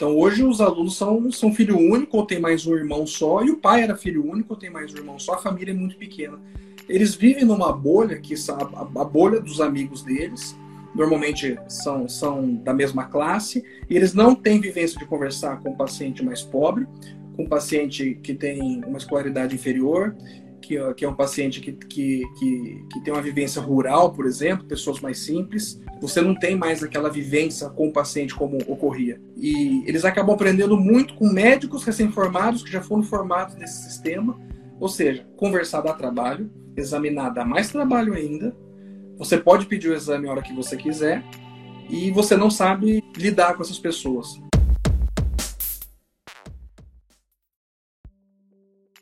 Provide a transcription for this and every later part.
Então hoje os alunos são, são filho único ou tem mais um irmão só, e o pai era filho único ou tem mais um irmão só, a família é muito pequena. Eles vivem numa bolha, que a, a bolha dos amigos deles, normalmente são, são da mesma classe, e eles não têm vivência de conversar com o paciente mais pobre, com o paciente que tem uma escolaridade inferior, que, que é um paciente que, que, que, que, tem uma vivência rural, por exemplo, pessoas mais simples, você não tem mais aquela vivência com o paciente como ocorria. E eles acabam aprendendo muito com médicos recém-formados que já foram formados nesse sistema, ou seja, conversar dá trabalho, examinar dá mais trabalho ainda, você pode pedir o exame a hora que você quiser, e você não sabe lidar com essas pessoas.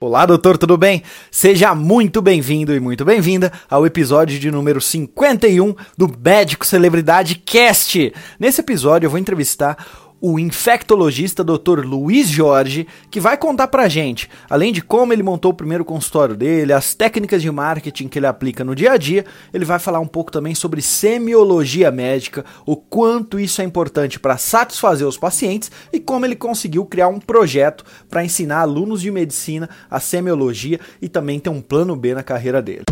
Olá, doutor, tudo bem? Seja muito bem-vindo e muito bem-vinda ao episódio de número 51 do Médico Celebridade Cast. Nesse episódio eu vou entrevistar o infectologista Dr. Luiz Jorge, que vai contar pra gente, além de como ele montou o primeiro consultório dele, as técnicas de marketing que ele aplica no dia a dia, ele vai falar um pouco também sobre semiologia médica, o quanto isso é importante para satisfazer os pacientes e como ele conseguiu criar um projeto para ensinar alunos de medicina a semiologia e também ter um plano B na carreira dele.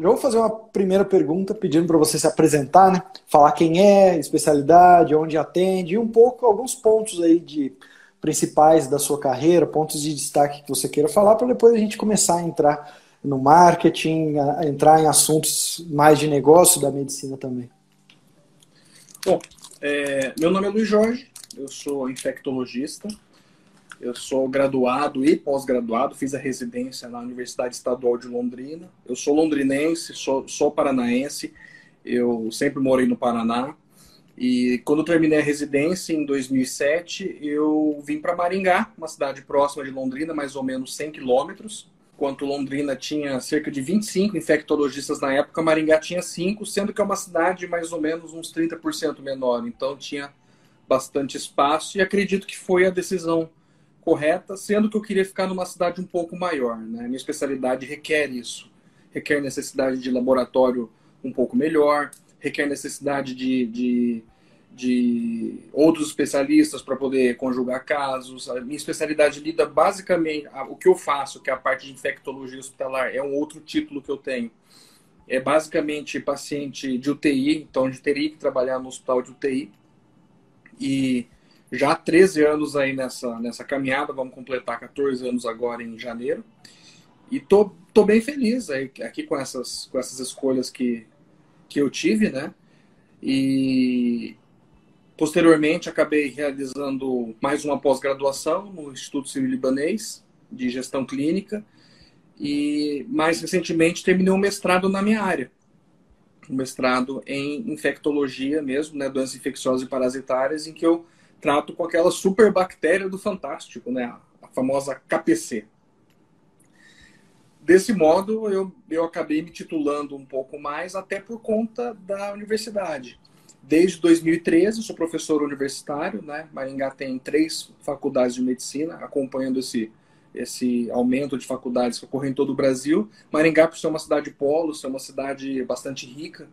Já vou fazer uma primeira pergunta pedindo para você se apresentar, né? Falar quem é, especialidade, onde atende e um pouco alguns pontos aí de principais da sua carreira, pontos de destaque que você queira falar para depois a gente começar a entrar no marketing, a entrar em assuntos mais de negócio da medicina também. Bom, é, meu nome é Luiz Jorge, eu sou infectologista, eu sou graduado e pós-graduado, fiz a residência na Universidade Estadual de Londrina. Eu sou londrinense, sou, sou paranaense, eu sempre morei no Paraná. E quando terminei a residência, em 2007, eu vim para Maringá, uma cidade próxima de Londrina, mais ou menos 100 quilômetros. Enquanto Londrina tinha cerca de 25 infectologistas na época, Maringá tinha 5, sendo que é uma cidade mais ou menos uns 30% menor. Então tinha bastante espaço e acredito que foi a decisão correta, sendo que eu queria ficar numa cidade um pouco maior. Né? Minha especialidade requer isso. Requer necessidade de laboratório um pouco melhor, requer necessidade de, de, de outros especialistas para poder conjugar casos. A minha especialidade lida basicamente, o que eu faço, que é a parte de infectologia hospitalar, é um outro título que eu tenho. É basicamente paciente de UTI, então de teria que trabalhar no hospital de UTI. E já há 13 anos aí nessa, nessa caminhada, vamos completar 14 anos agora em janeiro. E tô, tô bem feliz aí, aqui com essas, com essas escolhas que, que eu tive, né? E posteriormente acabei realizando mais uma pós-graduação no Instituto Civil Libanês de Gestão Clínica e mais recentemente terminei um mestrado na minha área, um mestrado em infectologia mesmo, né, doenças infecciosas e parasitárias, em que eu trato com aquela super bactéria do Fantástico, né? A famosa KPC. Desse modo, eu, eu acabei me titulando um pouco mais, até por conta da universidade. Desde 2013, sou professor universitário, né? Maringá tem três faculdades de medicina, acompanhando esse, esse aumento de faculdades que ocorre em todo o Brasil. Maringá, por ser uma cidade polo, ser uma cidade bastante rica,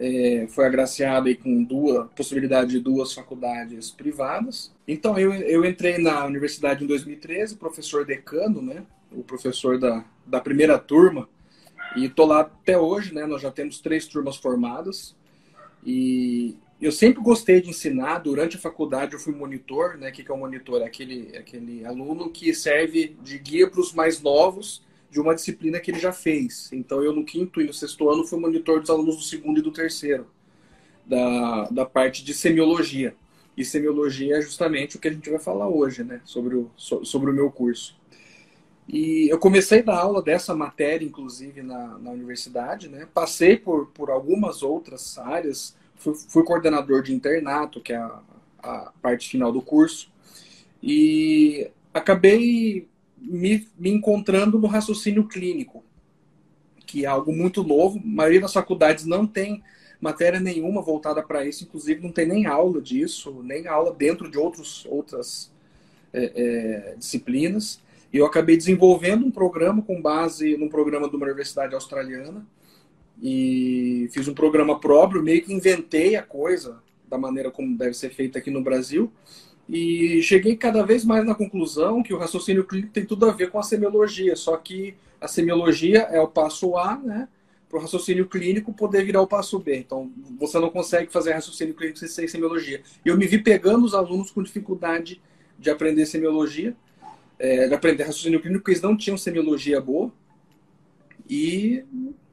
é, foi agraciado aí com duas possibilidade de duas faculdades privadas. Então eu, eu entrei na universidade em 2013, professor decano, né, o professor da, da primeira turma, e tô lá até hoje, né? Nós já temos três turmas formadas e eu sempre gostei de ensinar. Durante a faculdade eu fui monitor, né? O que é o monitor? É aquele, aquele aluno que serve de guia para os mais novos de uma disciplina que ele já fez. Então, eu no quinto e no sexto ano fui monitor dos alunos do segundo e do terceiro, da, da parte de semiologia. E semiologia é justamente o que a gente vai falar hoje, né, sobre o, sobre o meu curso. E eu comecei a dar aula dessa matéria, inclusive, na, na universidade, né? Passei por, por algumas outras áreas, fui, fui coordenador de internato, que é a, a parte final do curso, e acabei me, me encontrando no raciocínio clínico, que é algo muito novo. A maioria das faculdades não tem matéria nenhuma voltada para isso, inclusive não tem nem aula disso, nem aula dentro de outros, outras é, é, disciplinas. E eu acabei desenvolvendo um programa com base num programa de uma universidade australiana, e fiz um programa próprio, meio que inventei a coisa da maneira como deve ser feita aqui no Brasil. E cheguei cada vez mais na conclusão que o raciocínio clínico tem tudo a ver com a semiologia, só que a semiologia é o passo A, né? Para o raciocínio clínico poder virar o passo B. Então, você não consegue fazer raciocínio clínico sem semiologia. Eu me vi pegando os alunos com dificuldade de aprender semiologia, é, de aprender raciocínio clínico, porque eles não tinham semiologia boa. E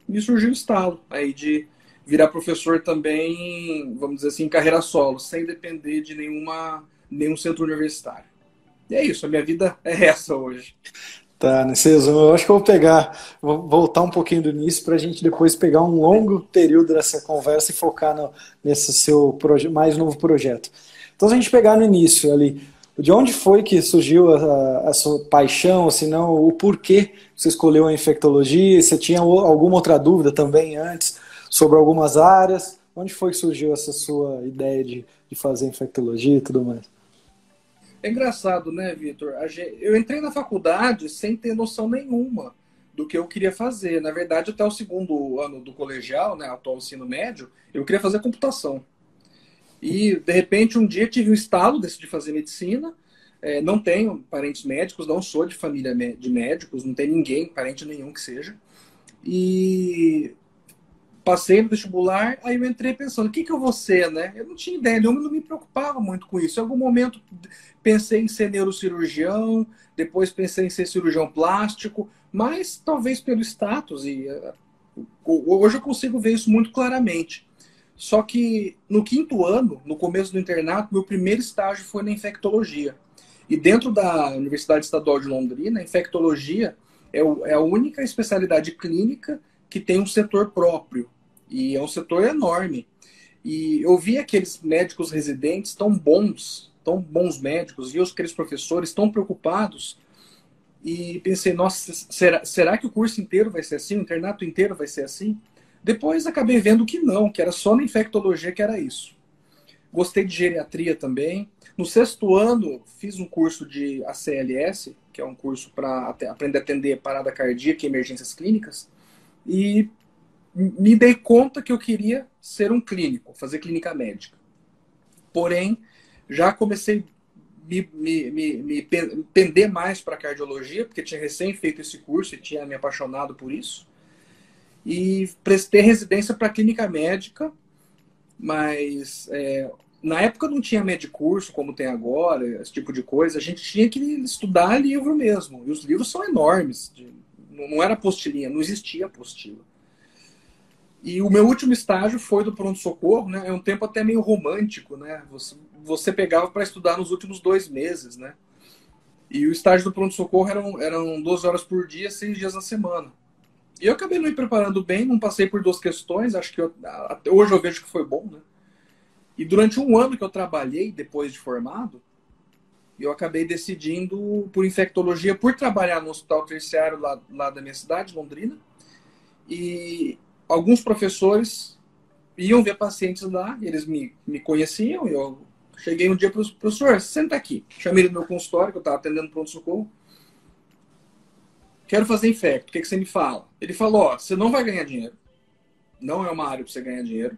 me surgiu o estalo aí de virar professor também, vamos dizer assim, em carreira solo, sem depender de nenhuma, nenhum centro universitário. E é isso, a minha vida é essa hoje. Tá, nesse resumo, eu acho que eu vou pegar, vou voltar um pouquinho do início para a gente depois pegar um longo período dessa conversa e focar no, nesse seu mais novo projeto. Então, se a gente pegar no início ali, de onde foi que surgiu a, a sua paixão, se não o porquê você escolheu a infectologia? Você tinha alguma outra dúvida também antes sobre algumas áreas? Onde foi que surgiu essa sua ideia de, de fazer infectologia e tudo mais? É engraçado, né, Vitor? Eu entrei na faculdade sem ter noção nenhuma do que eu queria fazer. Na verdade, até o segundo ano do colegial, né, atual ensino médio, eu queria fazer computação. E, de repente, um dia tive um estalo, decidi fazer medicina. É, não tenho parentes médicos, não sou de família de médicos, não tem ninguém, parente nenhum que seja. E passei no vestibular, aí eu entrei pensando, o que, que eu vou ser, né? Eu não tinha ideia nenhuma, não me preocupava muito com isso. Em algum momento pensei em ser neurocirurgião, depois pensei em ser cirurgião plástico, mas talvez pelo status, e uh, hoje eu consigo ver isso muito claramente. Só que no quinto ano, no começo do internato, meu primeiro estágio foi na infectologia. E dentro da Universidade Estadual de Londrina, a infectologia é, é a única especialidade clínica que tem um setor próprio. E é um setor enorme. E eu vi aqueles médicos residentes tão bons, tão bons médicos, vi aqueles professores tão preocupados. E pensei, nossa, será, será que o curso inteiro vai ser assim? O internato inteiro vai ser assim? Depois acabei vendo que não, que era só na infectologia que era isso. Gostei de geriatria também. No sexto ano, fiz um curso de ACLS, que é um curso para aprender a atender parada cardíaca e emergências clínicas. E me dei conta que eu queria ser um clínico, fazer clínica médica. Porém, já comecei a me, me, me, me pender mais para cardiologia, porque tinha recém feito esse curso e tinha me apaixonado por isso e prestei residência para clínica médica, mas é, na época não tinha medicurso como tem agora, esse tipo de coisa. A gente tinha que estudar livro mesmo. E os livros são enormes. Não era apostilinha, não existia apostila. E o meu último estágio foi do pronto-socorro, né? É um tempo até meio romântico, né? Você, você pegava para estudar nos últimos dois meses, né? E o estágio do pronto-socorro eram, eram 12 horas por dia, seis dias na semana. E eu acabei não me preparando bem, não passei por duas questões, acho que eu, até hoje eu vejo que foi bom, né? E durante um ano que eu trabalhei depois de formado, eu acabei decidindo por infectologia, por trabalhar no hospital terciário lá, lá da minha cidade, Londrina. E alguns professores iam ver pacientes lá, eles me, me conheciam, eu cheguei um dia para o professor, senta aqui. Chamei ele no meu consultório, que eu estava atendendo pronto-socorro quero fazer infecto, o que, que você me fala? Ele falou, ó, você não vai ganhar dinheiro, não é uma área para você ganhar dinheiro.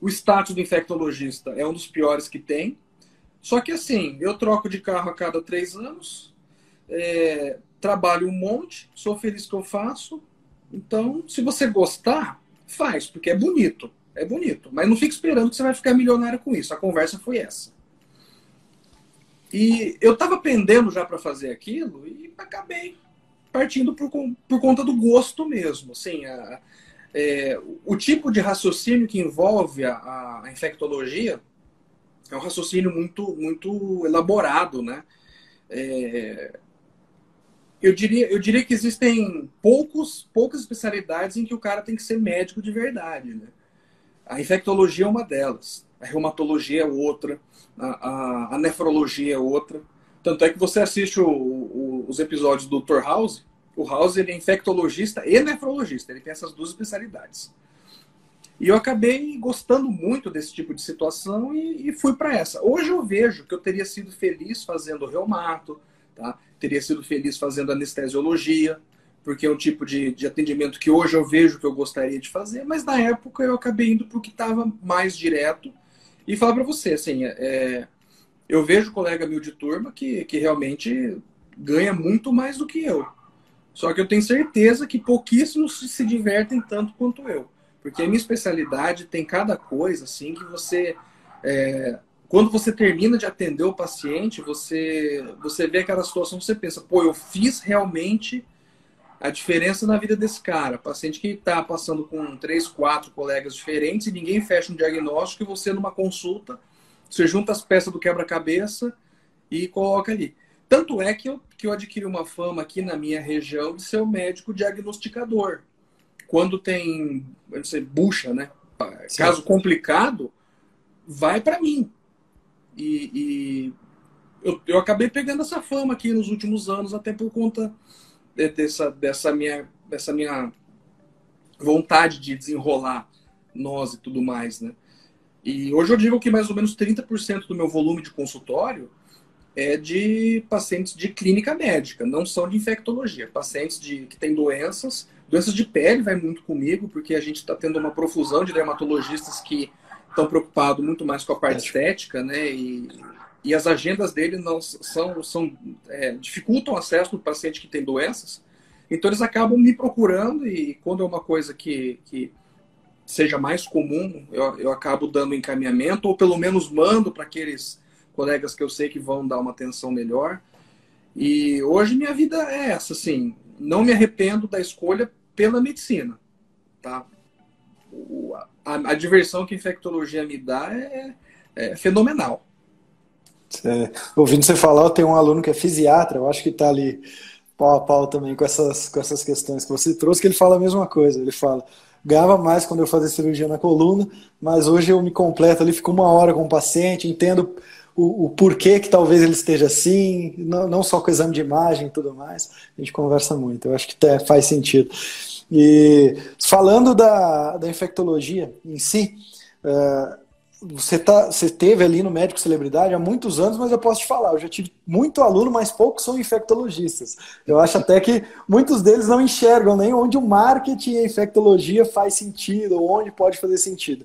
O status do infectologista é um dos piores que tem. Só que assim, eu troco de carro a cada três anos, é, trabalho um monte, sou feliz que eu faço. Então, se você gostar, faz, porque é bonito. É bonito. Mas não fique esperando que você vai ficar milionário com isso. A conversa foi essa. E eu estava pendendo já para fazer aquilo e acabei partindo por, por conta do gosto mesmo. Assim, a, é, o tipo de raciocínio que envolve a, a, infectologia é um raciocínio muito, muito elaborado, né? É, eu diria, eu diria que existem poucos, poucas especialidades em que o cara tem que ser médico de verdade, né? A infectologia é uma delas, a reumatologia é outra, a, a, a nefrologia é outra. Tanto é que você assiste o, o, os episódios do Dr. House, o House ele é infectologista e nefrologista, ele tem essas duas especialidades. E eu acabei gostando muito desse tipo de situação e, e fui para essa. Hoje eu vejo que eu teria sido feliz fazendo reumato, tá? teria sido feliz fazendo anestesiologia, porque é um tipo de, de atendimento que hoje eu vejo que eu gostaria de fazer, mas na época eu acabei indo para o que estava mais direto. E falar para você, assim, é, eu vejo colega meu de turma que, que realmente ganha muito mais do que eu. Só que eu tenho certeza que pouquíssimos se divertem tanto quanto eu. Porque a minha especialidade tem cada coisa, assim, que você. É, quando você termina de atender o paciente, você, você vê aquela situação, você pensa, pô, eu fiz realmente a diferença na vida desse cara. Paciente que está passando com três, quatro colegas diferentes e ninguém fecha um diagnóstico e você, numa consulta, você junta as peças do quebra-cabeça e coloca ali. Tanto é que eu, que eu adquiri uma fama aqui na minha região de ser o médico diagnosticador. Quando tem, não sei, bucha, né? Sim. Caso complicado, vai para mim. E, e eu, eu, acabei pegando essa fama aqui nos últimos anos, até por conta de, dessa, dessa, minha, dessa minha vontade de desenrolar nós e tudo mais, né? E hoje eu digo que mais ou menos 30% do meu volume de consultório é de pacientes de clínica médica, não são de infectologia. Pacientes de, que têm doenças, doenças de pele vai muito comigo, porque a gente está tendo uma profusão de dermatologistas que estão preocupados muito mais com a parte estética, né? E, e as agendas dele não são, são é, dificultam o acesso do paciente que tem doenças. Então eles acabam me procurando e quando é uma coisa que, que seja mais comum, eu, eu acabo dando encaminhamento ou pelo menos mando para aqueles colegas que eu sei que vão dar uma atenção melhor. E hoje minha vida é essa, assim, não me arrependo da escolha pela medicina, tá? A, a, diversão que a infectologia me dá é, é fenomenal. É, ouvindo você falar, eu tenho um aluno que é fisiatra, eu acho que está ali pau a pau também com essas, com essas questões que você trouxe, que ele fala a mesma coisa. Ele fala, ganhava mais quando eu fazia cirurgia na coluna, mas hoje eu me completo ali, fico uma hora com o paciente, entendo o, o, porquê que talvez ele esteja assim, não, não, só com o exame de imagem e tudo mais, a gente conversa muito, eu acho que até faz sentido. E falando da, da infectologia em si, uh, você, tá, você teve ali no Médico Celebridade há muitos anos, mas eu posso te falar, eu já tive muito aluno, mas poucos são infectologistas. Eu acho até que muitos deles não enxergam nem onde o marketing e a infectologia faz sentido, ou onde pode fazer sentido.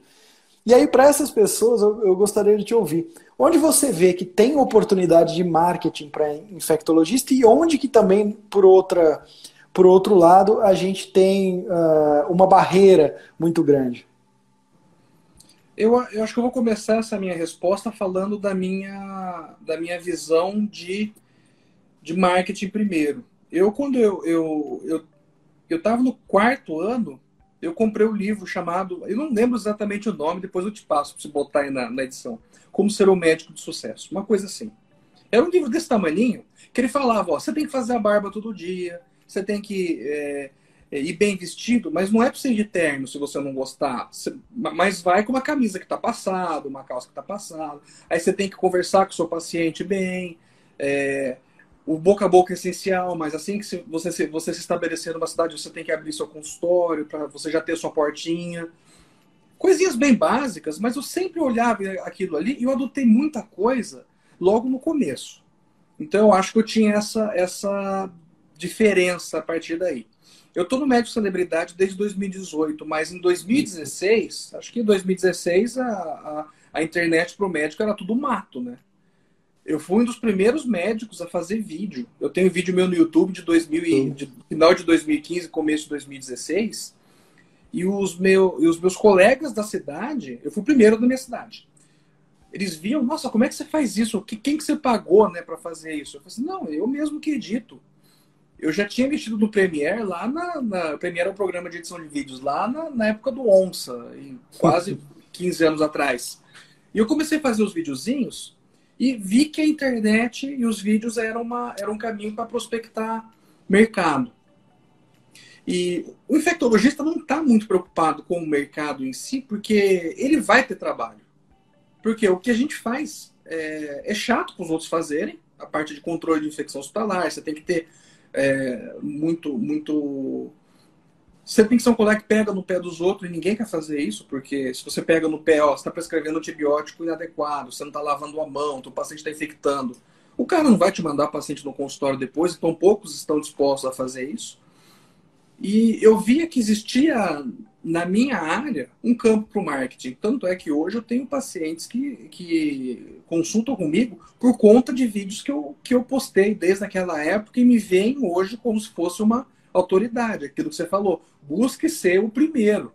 E aí, para essas pessoas, eu, eu, gostaria de te ouvir. Onde você vê que tem oportunidade de marketing para infectologista e onde que também, por, outra, por outro lado, a gente tem uh, uma barreira muito grande? Eu, eu acho que eu vou começar essa minha resposta falando da minha, da minha visão de, de marketing primeiro. Eu, quando eu eu, eu, eu tava no quarto ano, eu comprei um livro chamado, eu não lembro exatamente o nome, depois eu te passo para você botar aí na, na edição. Como ser um médico de sucesso. Uma coisa assim. Era um livro desse tamanho que ele falava, ó, você tem que fazer a barba todo dia, você tem que é, é, ir bem vestido, mas não é para ser de terno se você não gostar. Você, mas vai com uma camisa que está passada, uma calça que está passada. Aí você tem que conversar com o seu paciente bem. É, o boca a boca é essencial, mas assim que você se, você se estabelecer numa cidade, você tem que abrir seu consultório para você já ter sua portinha. Coisinhas bem básicas, mas eu sempre olhava aquilo ali e eu adotei muita coisa logo no começo. Então eu acho que eu tinha essa, essa diferença a partir daí. Eu estou no Médico Celebridade desde 2018, mas em 2016, acho que em 2016 a, a, a internet para o médico era tudo mato, né? Eu fui um dos primeiros médicos a fazer vídeo. Eu tenho vídeo meu no YouTube de, 2000 e, de final de 2015, começo de 2016. E os, meu, e os meus colegas da cidade, eu fui o primeiro da minha cidade. Eles viam, nossa, como é que você faz isso? Quem que você pagou né, para fazer isso? Eu falei assim, não, eu mesmo que edito. Eu já tinha mexido no Premiere lá na, na. Premiere é um programa de edição de vídeos lá na, na época do Onça, quase 15 anos atrás. E eu comecei a fazer os videozinhos e vi que a internet e os vídeos eram, uma, eram um caminho para prospectar mercado. E o infectologista não está muito preocupado com o mercado em si, porque ele vai ter trabalho. Porque o que a gente faz é, é chato para os outros fazerem, a parte de controle de infecção hospitalar, você tem que ter é, muito, muito você tem que ser um colega que pega no pé dos outros e ninguém quer fazer isso, porque se você pega no pé, ó, você está prescrevendo antibiótico inadequado, você não está lavando a mão, o paciente está infectando. O cara não vai te mandar paciente no consultório depois, então poucos estão dispostos a fazer isso. E eu via que existia na minha área um campo para o marketing. Tanto é que hoje eu tenho pacientes que, que consultam comigo por conta de vídeos que eu, que eu postei desde aquela época e me veem hoje como se fosse uma autoridade. Aquilo que você falou, busque ser o primeiro.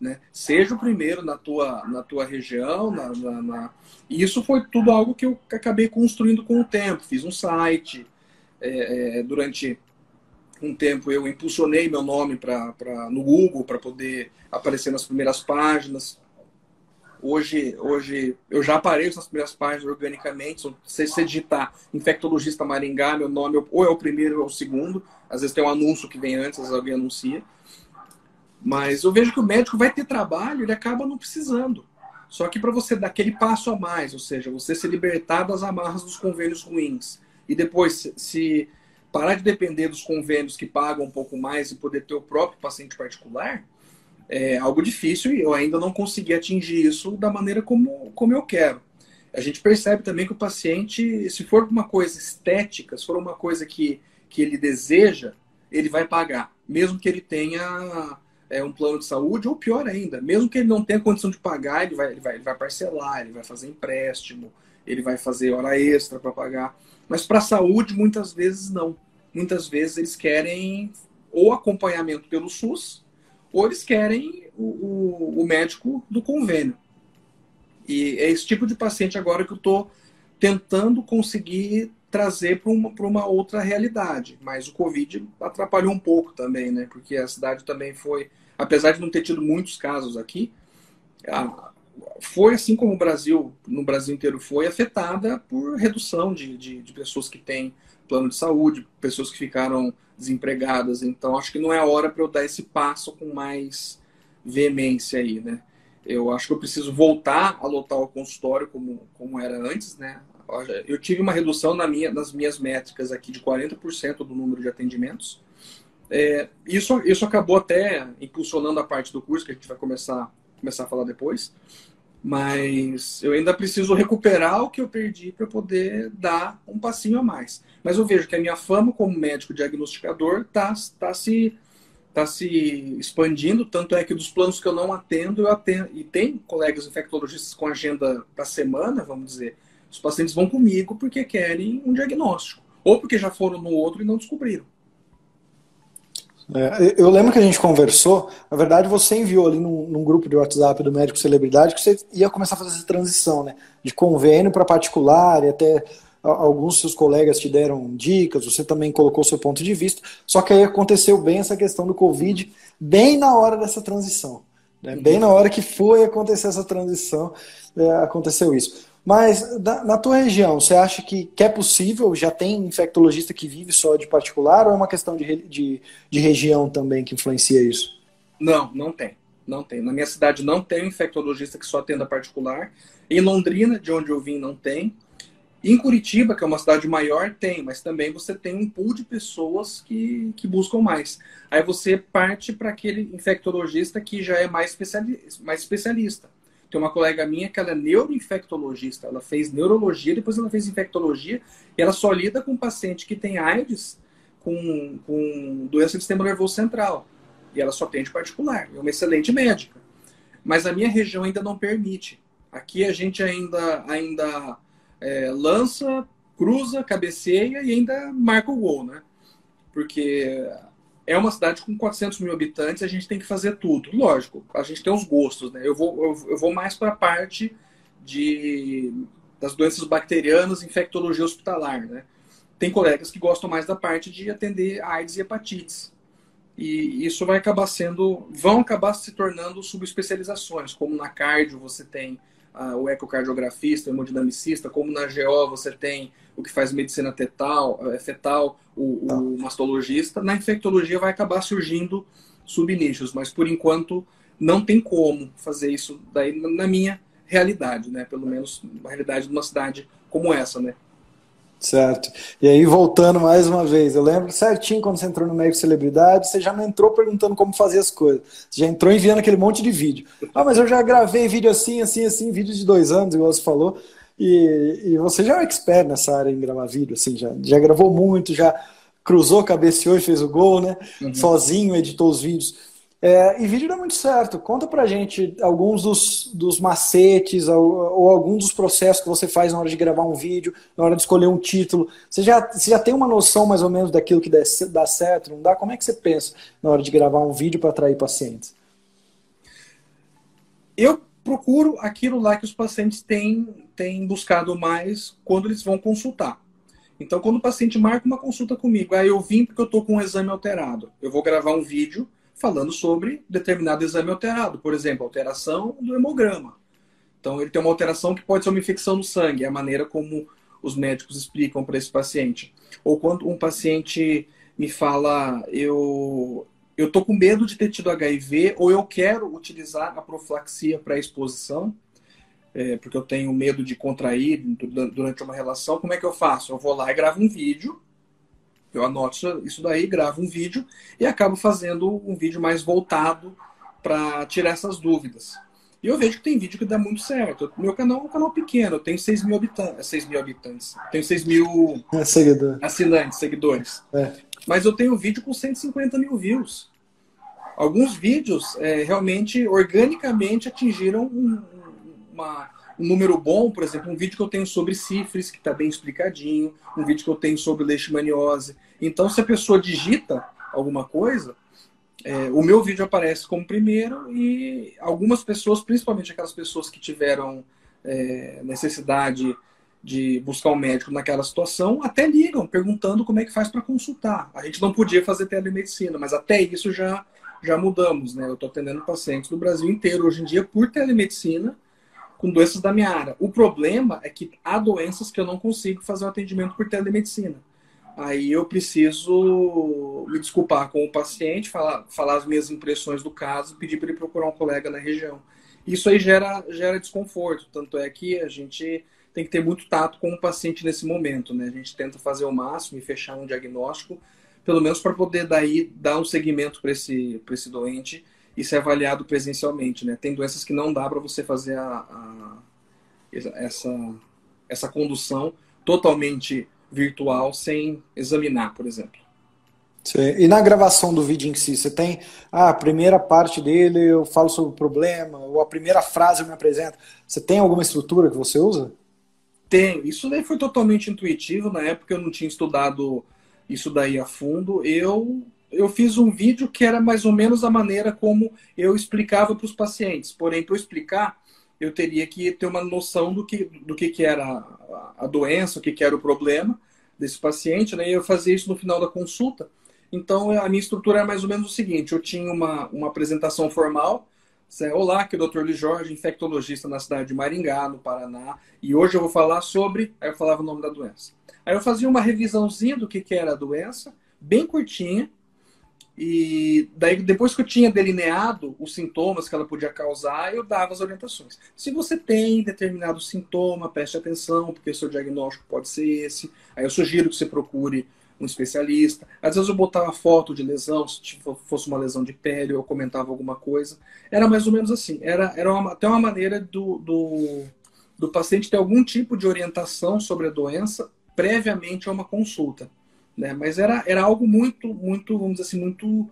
Né? Seja o primeiro na tua, na tua região. Na, na, na... Isso foi tudo algo que eu acabei construindo com o tempo. Fiz um site. É, é, durante um tempo eu impulsionei meu nome pra, no Google para poder aparecer nas primeiras páginas. Hoje, hoje eu já apareço nas primeiras páginas organicamente. Se você digitar infectologista Maringá, meu nome ou é o primeiro ou é o segundo. Às vezes tem um anúncio que vem antes, às vezes alguém anuncia. Mas eu vejo que o médico vai ter trabalho, ele acaba não precisando. Só que para você dar aquele passo a mais, ou seja, você se libertar das amarras dos convênios ruins e depois se parar de depender dos convênios que pagam um pouco mais e poder ter o próprio paciente particular, é algo difícil e eu ainda não consegui atingir isso da maneira como, como eu quero. A gente percebe também que o paciente, se for uma coisa estética, se for uma coisa que, que ele deseja, ele vai pagar, mesmo que ele tenha é, um plano de saúde, ou pior ainda, mesmo que ele não tenha condição de pagar, ele vai, ele vai, ele vai parcelar, ele vai fazer empréstimo, ele vai fazer hora extra para pagar. Mas para a saúde, muitas vezes não. Muitas vezes eles querem ou acompanhamento pelo SUS, ou eles querem o, o, o médico do convênio. E é esse tipo de paciente agora que eu estou tentando conseguir trazer para uma, uma outra realidade. Mas o Covid atrapalhou um pouco também, né? Porque a cidade também foi apesar de não ter tido muitos casos aqui, foi assim como o Brasil, no Brasil inteiro foi, afetada por redução de, de, de pessoas que têm plano de saúde, pessoas que ficaram desempregadas. Então, acho que não é a hora para eu dar esse passo com mais veemência aí, né? Eu acho que eu preciso voltar a lotar o consultório como, como era antes, né? Eu tive uma redução na minha, nas minhas métricas aqui de 40% do número de atendimentos. É, isso, isso acabou até impulsionando a parte do curso, que a gente vai começar, começar a falar depois. Mas eu ainda preciso recuperar o que eu perdi para poder dar um passinho a mais. Mas eu vejo que a minha fama como médico diagnosticador está tá se, tá se expandindo. Tanto é que dos planos que eu não atendo, eu atendo. E tem colegas infectologistas com agenda da semana, vamos dizer. Os pacientes vão comigo porque querem um diagnóstico. Ou porque já foram no outro e não descobriram. É, eu lembro que a gente conversou, na verdade você enviou ali num, num, grupo de WhatsApp do Médico Celebridade que você ia começar a fazer essa transição, né? De convênio para particular e até alguns seus colegas te deram dicas, você também colocou seu ponto de vista, só que aí aconteceu bem essa questão do Covid, bem na hora dessa transição. Né? Bem na hora que foi acontecer essa transição, é, aconteceu isso. Mas na tua região, você acha que, que é possível? Já tem infectologista que vive só de particular ou é uma questão de, de, de região também que influencia isso? Não, não tem. Não tem. Na minha cidade não tem infectologista que só atenda particular. Em Londrina, de onde eu vim, não tem. Em Curitiba, que é uma cidade maior, tem, mas também você tem um pool de pessoas que, que buscam mais. Aí você parte para aquele infectologista que já é mais, especiali mais especialista. Tem uma colega minha que ela é neuroinfectologista. Ela fez neurologia, depois ela fez infectologia. E ela só lida com paciente que tem AIDS com, com doença do sistema nervoso central. E ela só atende particular. É uma excelente médica. Mas a minha região ainda não permite. Aqui a gente ainda, ainda é, lança, cruza, cabeceia e ainda marca o gol, né? Porque é uma cidade com 400 mil habitantes, a gente tem que fazer tudo. Lógico, a gente tem os gostos, né? Eu vou, eu, vou mais para a parte de, das doenças bacterianas, infectologia hospitalar, né? Tem colegas que gostam mais da parte de atender AIDS e hepatites. E isso vai acabar sendo, vão acabar se tornando subespecializações, como na cardio você tem ah, o ecocardiografista, o hemodinamicista, como na GO você tem o que faz medicina tetal, é, fetal, o, tá. o mastologista. Na infectologia vai acabar surgindo subnichos, mas por enquanto não tem como fazer isso daí na minha realidade, né? Pelo menos na realidade de uma cidade como essa, né? Certo. E aí, voltando mais uma vez, eu lembro certinho quando você entrou no Médico Celebridade, você já não entrou perguntando como fazer as coisas. Você já entrou enviando aquele monte de vídeo. Ah, mas eu já gravei vídeo assim, assim, assim, vídeo de dois anos, igual você falou. E, e você já é expert nessa área em gravar vídeo, assim, já, já gravou muito, já cruzou, cabeceou e fez o gol, né? Uhum. Sozinho editou os vídeos. É, e vídeo dá muito certo. Conta pra gente alguns dos, dos macetes ou, ou, alguns dos processos que você faz na hora de gravar um vídeo, na hora de escolher um título. Você já, você já tem uma noção mais ou menos daquilo que dá, dá certo, não dá? Como é que você pensa na hora de gravar um vídeo para atrair pacientes? Eu procuro aquilo lá que os pacientes têm, têm buscado mais quando eles vão consultar. Então, quando o paciente marca uma consulta comigo, aí eu vim porque eu estou com um exame alterado. Eu vou gravar um vídeo falando sobre determinado exame alterado, por exemplo, alteração do hemograma. Então, ele tem uma alteração que pode ser uma infecção no sangue, é a maneira como os médicos explicam para esse paciente. Ou quando um paciente me fala, eu eu tô com medo de ter tido HIV, ou eu quero utilizar a profilaxia para exposição, é, porque eu tenho medo de contrair durante uma relação, como é que eu faço? Eu vou lá e gravo um vídeo eu anoto isso daí, gravo um vídeo e acabo fazendo um vídeo mais voltado para tirar essas dúvidas. E eu vejo que tem vídeo que dá muito certo. Meu canal é um canal pequeno, eu tenho 6 mil habitantes. 6 mil habitantes. Tenho 6 mil é, seguidor. assinantes, seguidores. É. Mas eu tenho vídeo com 150 mil views. Alguns vídeos é, realmente, organicamente, atingiram um, uma, um número bom, por exemplo, um vídeo que eu tenho sobre sífilis, que está bem explicadinho, um vídeo que eu tenho sobre leishmaniose. Então, se a pessoa digita alguma coisa, é, o meu vídeo aparece como primeiro e algumas pessoas, principalmente aquelas pessoas que tiveram é, necessidade de buscar um médico naquela situação, até ligam perguntando como é que faz para consultar. A gente não podia fazer telemedicina, mas até isso já, já mudamos. Né? Eu estou atendendo pacientes do Brasil inteiro hoje em dia por telemedicina com doenças da minha área. O problema é que há doenças que eu não consigo fazer o atendimento por telemedicina. Aí eu preciso me desculpar com o paciente, falar, falar as minhas impressões do caso, pedir para ele procurar um colega na região. Isso aí gera, gera desconforto, tanto é que a gente tem que ter muito tato com o paciente nesse momento, né? A gente tenta fazer o máximo e fechar um diagnóstico, pelo menos para poder daí dar um segmento para esse, esse doente isso é avaliado presencialmente, né? Tem doenças que não dá para você fazer a, a, essa, essa condução totalmente virtual sem examinar, por exemplo. Sim. E na gravação do vídeo em si, você tem ah, a primeira parte dele, eu falo sobre o problema, ou a primeira frase eu me apresento. Você tem alguma estrutura que você usa? Tenho. Isso daí foi totalmente intuitivo. Na época eu não tinha estudado isso daí a fundo. Eu eu fiz um vídeo que era mais ou menos a maneira como eu explicava para os pacientes. Porém, para eu explicar, eu teria que ter uma noção do que, do que, que era a doença, o que, que era o problema desse paciente, né? E eu fazia isso no final da consulta. Então, a minha estrutura é mais ou menos o seguinte: eu tinha uma, uma apresentação formal. Olá, aqui é o Dr. Luiz Jorge, infectologista na cidade de Maringá, no Paraná. E hoje eu vou falar sobre. Aí eu falava o nome da doença. Aí eu fazia uma revisãozinha do que, que era a doença, bem curtinha e daí, depois que eu tinha delineado os sintomas que ela podia causar, eu dava as orientações. Se você tem determinado sintoma, preste atenção, porque o seu diagnóstico pode ser esse. Aí eu sugiro que você procure um especialista. Às vezes eu botava foto de lesão, se fosse uma lesão de pele, eu comentava alguma coisa. Era mais ou menos assim. Era, era uma, até uma maneira do, do, do paciente ter algum tipo de orientação sobre a doença previamente a uma consulta né? Mas era, era algo muito, muito, vamos dizer assim, muito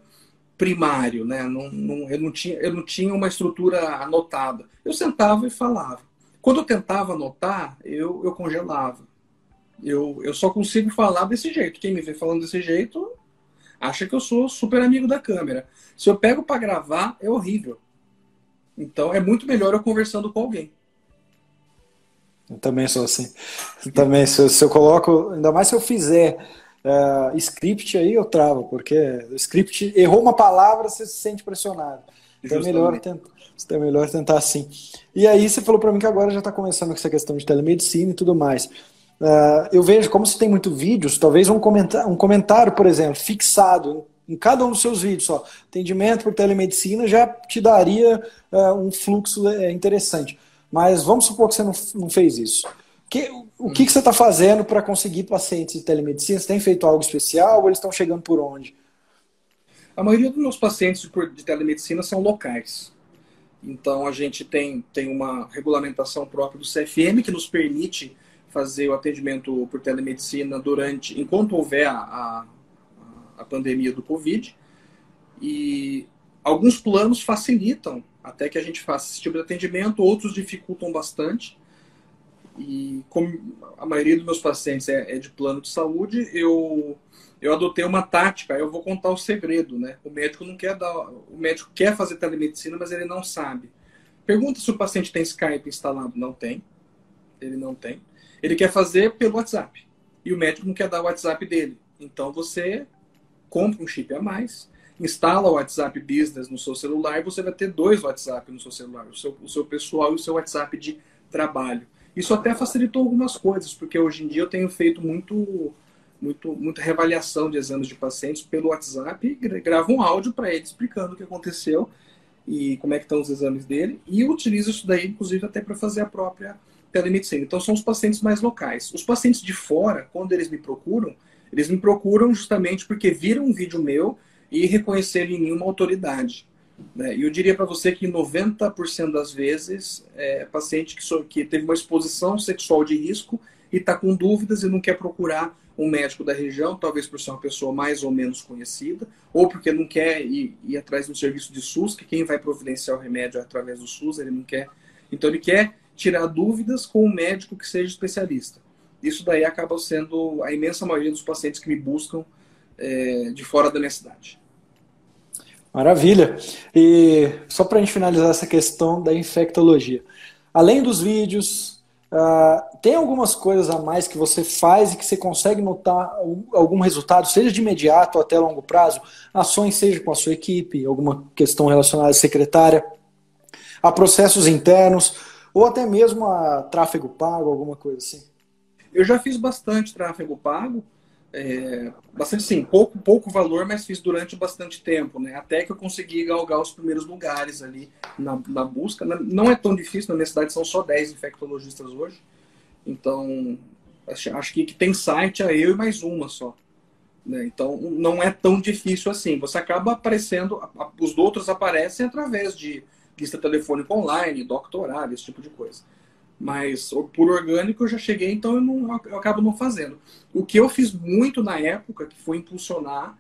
primário, né? Não, não, eu, não tinha, eu não tinha uma estrutura anotada. Eu sentava e falava. Quando eu tentava anotar, eu, eu congelava. Eu, eu só consigo falar desse jeito. Quem me vê falando desse jeito acha que eu sou super amigo da câmera. Se eu pego para gravar, é horrível. Então é muito melhor eu conversando com alguém. Eu também sou assim. Eu também, se eu, se eu coloco, ainda mais se eu fizer Uh, script aí eu travo, porque o script errou uma palavra, você se sente pressionado. Então é melhor, tentar, é melhor tentar assim. E aí você falou para mim que agora já está começando com essa questão de telemedicina e tudo mais. Uh, eu vejo como você tem muito vídeos, talvez um comentário, um comentário, por exemplo, fixado em cada um dos seus vídeos, ó, atendimento por telemedicina já te daria uh, um fluxo é, interessante. Mas vamos supor que você não, não fez isso. Que, o que, que você está fazendo para conseguir pacientes de telemedicina? Você tem feito algo especial ou eles estão chegando por onde? A maioria dos meus pacientes de telemedicina são locais. Então a gente tem, tem uma regulamentação própria do CFM que nos permite fazer o atendimento por telemedicina durante, enquanto houver a, a, a pandemia do Covid. E alguns planos facilitam até que a gente faça esse tipo de atendimento, outros dificultam bastante. E como a maioria dos meus pacientes é, é de plano de saúde, eu, eu adotei uma tática, eu vou contar o segredo, né? O médico não quer dar, o médico quer fazer telemedicina, mas ele não sabe. Pergunta se o paciente tem Skype instalado, não tem. Ele não tem. Ele quer fazer pelo WhatsApp. E o médico não quer dar o WhatsApp dele. Então você compra um chip a mais, instala o WhatsApp Business no seu celular e você vai ter dois WhatsApp no seu celular, o seu, o seu pessoal e o seu WhatsApp de trabalho. Isso até facilitou algumas coisas, porque hoje em dia eu tenho feito muito, muito, muita reavaliação de exames de pacientes pelo WhatsApp gravo um áudio para ele explicando o que aconteceu e como é que estão os exames dele e utilizo isso daí, inclusive, até para fazer a própria telemedicina. Então, são os pacientes mais locais. Os pacientes de fora, quando eles me procuram, eles me procuram justamente porque viram um vídeo meu e reconheceram em mim uma autoridade. Né? E eu diria para você que 90% das vezes é paciente que, so, que teve uma exposição sexual de risco e está com dúvidas e não quer procurar um médico da região, talvez por ser uma pessoa mais ou menos conhecida, ou porque não quer ir, ir atrás do serviço de SUS, que quem vai providenciar o remédio é através do SUS, ele não quer. Então ele quer tirar dúvidas com um médico que seja especialista. Isso daí acaba sendo a imensa maioria dos pacientes que me buscam é, de fora da minha cidade. Maravilha. E só para a gente finalizar essa questão da infectologia. Além dos vídeos, uh, tem algumas coisas a mais que você faz e que você consegue notar algum resultado, seja de imediato ou até longo prazo? Ações, seja com a sua equipe, alguma questão relacionada à secretária, a processos internos, ou até mesmo a tráfego pago, alguma coisa assim? Eu já fiz bastante tráfego pago é, bastante sim, pouco, pouco valor, mas fiz durante bastante tempo, né? Até que eu consegui galgar os primeiros lugares ali na, na busca. Não é tão difícil, na minha cidade são só 10 infectologistas hoje. Então, acho, acho que, que tem site é eu e mais uma só. Né? Então, não é tão difícil assim. Você acaba aparecendo, os outros aparecem através de lista telefônica online, doctorado, esse tipo de coisa. Mas por orgânico eu já cheguei, então eu, não, eu acabo não fazendo. O que eu fiz muito na época, que foi impulsionar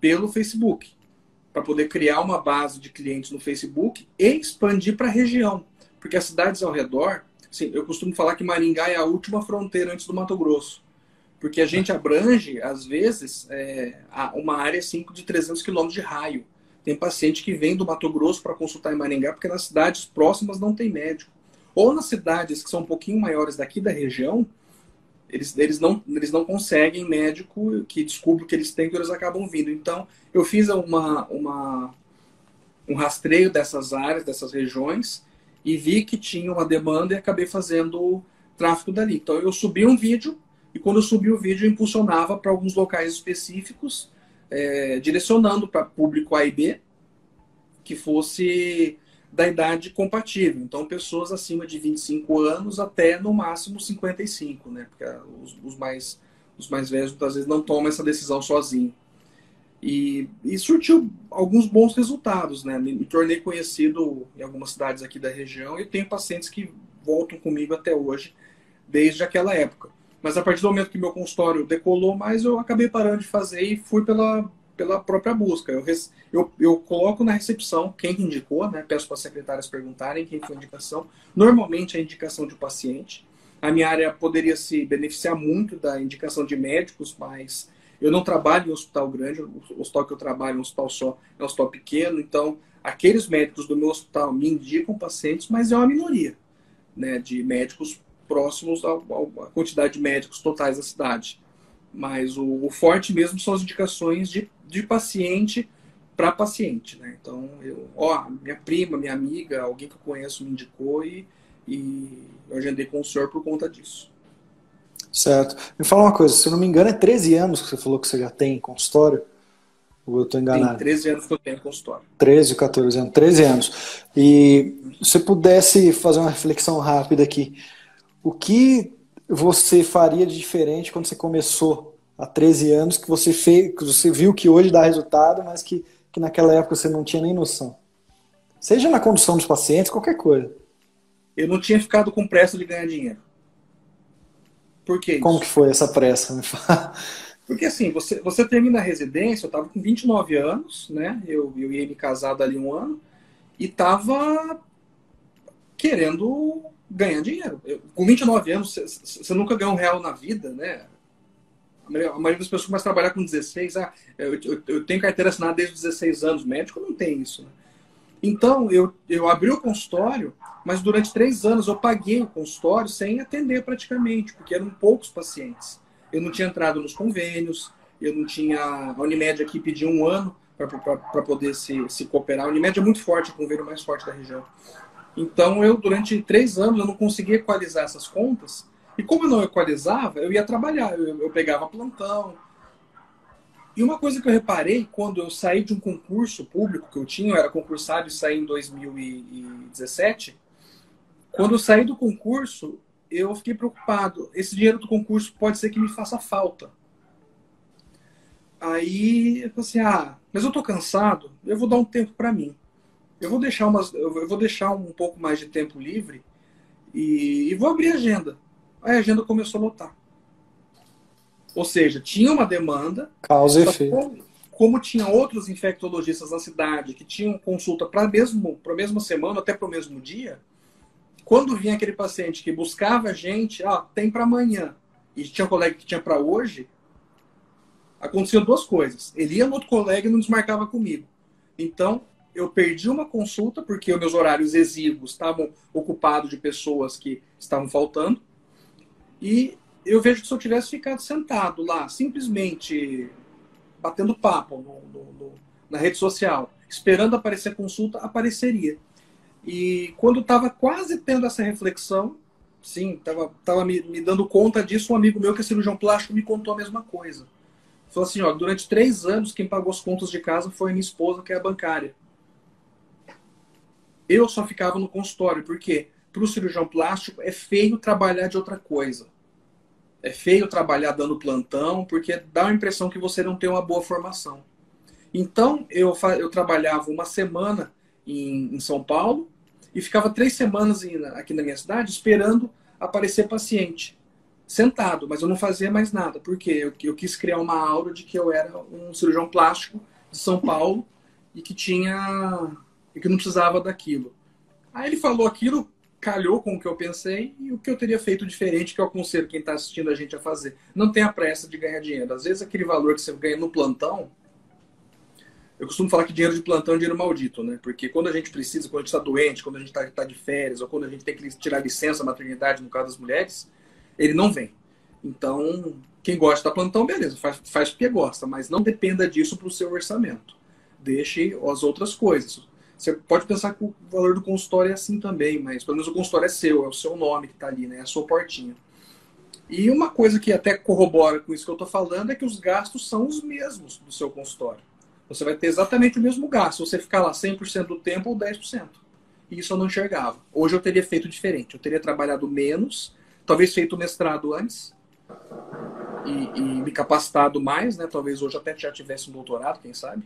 pelo Facebook, para poder criar uma base de clientes no Facebook e expandir para a região. Porque as cidades ao redor, assim, eu costumo falar que Maringá é a última fronteira antes do Mato Grosso. Porque a gente abrange, às vezes, é, uma área de 300 quilômetros de raio. Tem paciente que vem do Mato Grosso para consultar em Maringá, porque nas cidades próximas não tem médico. Ou nas cidades que são um pouquinho maiores daqui da região, eles, eles, não, eles não conseguem médico que descubra o que eles têm, que eles acabam vindo. Então, eu fiz uma, uma, um rastreio dessas áreas, dessas regiões, e vi que tinha uma demanda e acabei fazendo tráfego dali. Então, eu subi um vídeo, e quando eu subi o vídeo, eu impulsionava para alguns locais específicos, é, direcionando para público A e B, que fosse da idade compatível. Então, pessoas acima de 25 anos até no máximo 55, né? Porque os, os mais, os mais velhos muitas vezes não tomam essa decisão sozinho. E, e surtiu alguns bons resultados, né? Me, me, tornei conhecido em algumas cidades aqui da região e tenho pacientes que voltam comigo até hoje, desde aquela época. Mas a partir do momento que meu consultório decolou mais, eu acabei parando de fazer e fui pela, pela própria busca. Eu, eu, eu coloco na recepção quem indicou, né? peço para as secretárias perguntarem quem foi a indicação. Normalmente é a indicação de paciente. A minha área poderia se beneficiar muito da indicação de médicos, mas eu não trabalho em hospital grande, o hospital que eu trabalho é um hospital só, é um hospital pequeno, então aqueles médicos do meu hospital me indicam pacientes, mas é uma minoria né, de médicos próximos à quantidade de médicos totais da cidade. Mas o, o forte mesmo são as indicações de, de paciente para paciente, né? Então, eu, ó, minha prima, minha amiga, alguém que eu conheço me indicou e, e eu agendei com o senhor por conta disso. Certo. Me fala uma coisa, se eu não me engano, é 13 anos que você falou que você já tem consultório? Ou eu estou enganado? Tem 13 anos que eu tenho consultório. 13, 14 anos. 13 anos. E se você pudesse fazer uma reflexão rápida aqui, o que você faria de diferente quando você começou há 13 anos, que você, fez, que você viu que hoje dá resultado, mas que, que naquela época você não tinha nem noção? Seja na condução dos pacientes, qualquer coisa. Eu não tinha ficado com pressa de ganhar dinheiro. Por que Como que foi essa pressa? Porque assim, você, você termina a residência, eu estava com 29 anos, né? Eu, eu ia me casar dali um ano, e estava querendo ganhar dinheiro. Eu, com 29 anos, você, nunca ganhou um real na vida, né? A maioria das pessoas começa a trabalhar com 16. Ah, eu, eu, eu, tenho carteira assinada desde os 16 anos. Médico não tem isso. Né? Então, eu, eu abri o consultório, mas durante três anos eu paguei o consultório sem atender praticamente, porque eram poucos pacientes. Eu não tinha entrado nos convênios, eu não tinha. A Unimed aqui pediu um ano para poder se, se cooperar. A Unimed é muito forte, o convênio mais forte da região. Então, eu, durante três anos, eu não conseguia equalizar essas contas e como eu não equalizava, eu ia trabalhar, eu, eu pegava plantão. E uma coisa que eu reparei quando eu saí de um concurso público que eu tinha, eu era concursado e saí em 2017. Quando eu saí do concurso, eu fiquei preocupado. Esse dinheiro do concurso pode ser que me faça falta. Aí eu falei assim: ah, mas eu tô cansado, eu vou dar um tempo para mim. Eu vou deixar umas, eu vou deixar um pouco mais de tempo livre e, e vou abrir agenda a agenda começou a lotar. Ou seja, tinha uma demanda. Causa e efeito. Como, como, tinha outros infectologistas na cidade que tinham consulta para mesmo para a mesma semana, até para o mesmo dia, quando vinha aquele paciente que buscava a gente, ah, tem para amanhã, e tinha um colega que tinha para hoje, aconteciam duas coisas. Ele ia no outro colega e não desmarcava comigo. Então, eu perdi uma consulta porque os meus horários exíguos estavam ocupados de pessoas que estavam faltando. E eu vejo que se eu tivesse ficado sentado lá, simplesmente batendo papo no, no, no, na rede social, esperando aparecer a consulta, apareceria. E quando estava quase tendo essa reflexão, sim, estava tava me, me, dando conta disso, um amigo meu que é cirurgião plástico me contou a mesma coisa. Falou assim, ó, durante três anos quem pagou as contas de casa foi minha esposa, que é a bancária. Eu só ficava no consultório, porque para o cirurgião plástico é feio trabalhar de outra coisa. É feio trabalhar dando plantão, porque dá a impressão que você não tem uma boa formação. Então, eu, eu trabalhava uma semana em, em São Paulo e ficava três semanas aqui na minha cidade esperando aparecer paciente. Sentado, mas eu não fazia mais nada. porque eu, eu quis criar uma aura de que eu era um cirurgião plástico de São Paulo e que tinha. E que não precisava daquilo. Aí ele falou aquilo, calhou com o que eu pensei e o que eu teria feito diferente, que eu aconselho quem está assistindo a gente a fazer. Não tenha pressa de ganhar dinheiro. Às vezes aquele valor que você ganha no plantão, eu costumo falar que dinheiro de plantão é dinheiro maldito, né? Porque quando a gente precisa, quando a gente está doente, quando a gente está tá de férias, ou quando a gente tem que tirar licença maternidade, no caso das mulheres, ele não vem. Então, quem gosta da plantão, beleza, faz, faz porque gosta, mas não dependa disso para o seu orçamento. Deixe as outras coisas. Você pode pensar que o valor do consultório é assim também, mas pelo menos o consultório é seu, é o seu nome que está ali, né? É a sua portinha. E uma coisa que até corrobora com isso que eu estou falando é que os gastos são os mesmos do seu consultório. Você vai ter exatamente o mesmo gasto, você ficar lá 100% do tempo ou 10%. E isso eu não enxergava. Hoje eu teria feito diferente. Eu teria trabalhado menos, talvez feito mestrado antes e, e me capacitado mais, né? Talvez hoje até já tivesse um doutorado, quem sabe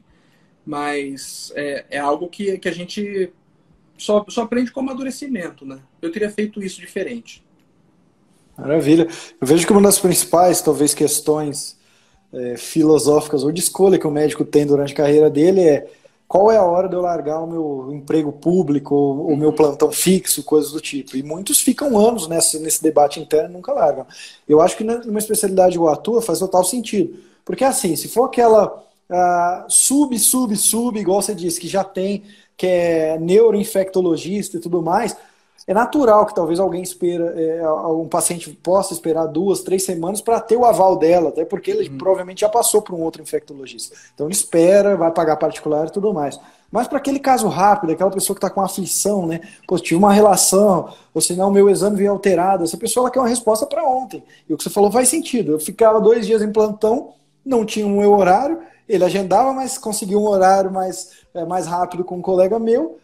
mas é, é algo que, que a gente só, só aprende com amadurecimento, né? Eu teria feito isso diferente. Maravilha. Eu vejo que uma das principais, talvez, questões é, filosóficas ou de escolha que o médico tem durante a carreira dele é qual é a hora de eu largar o meu emprego público, ou o meu plantão fixo, coisas do tipo. E muitos ficam anos nesse, nesse debate interno e nunca largam. Eu acho que numa especialidade igual a tua faz total sentido. Porque assim, se for aquela uh, sub, sub, sub, igual você disse, que já tem, que é neuroinfectologista e tudo mais, é natural que talvez alguém espera, é, um paciente possa esperar duas, três semanas para ter o aval dela, até porque ele uhum. provavelmente já passou por um outro infectologista. Então ele espera, vai pagar particular e tudo mais. Mas para aquele caso rápido, aquela pessoa que está com aflição, né? Pô, tive uma relação, ou senão meu exame veio alterado, essa pessoa ela quer uma resposta para ontem. E o que você falou faz sentido. Eu ficava dois dias em plantão, não tinha o meu horário, ele agendava, mas conseguia um horário mais, é, mais rápido com um colega meu,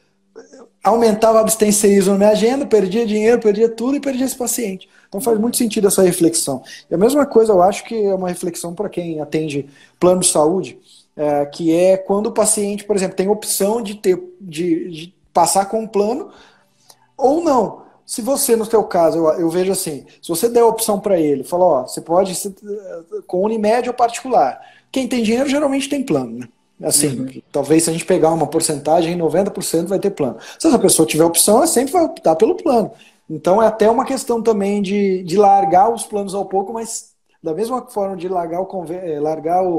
aumentava a abstencionismo na minha agenda, perdia dinheiro, perdia tudo e perdia esse paciente. Então faz muito sentido essa reflexão. E a mesma coisa eu acho que é uma reflexão para quem atende plano de saúde, é, que é quando o paciente, por exemplo, tem opção de ter de, de passar com um plano ou não. se você, no seu caso, eu, eu, vejo assim, se você der a opção para ele, falou, ó, você pode ser, com Unimed ou particular. Quem tem dinheiro geralmente tem plano, né? Assim, uhum. talvez se a gente pegar uma porcentagem, 90% vai ter plano. Se essa pessoa tiver opção, ela sempre vai optar pelo plano. Então é até uma questão também de, de largar os planos ao pouco, mas da mesma forma de largar o, eh, largar o,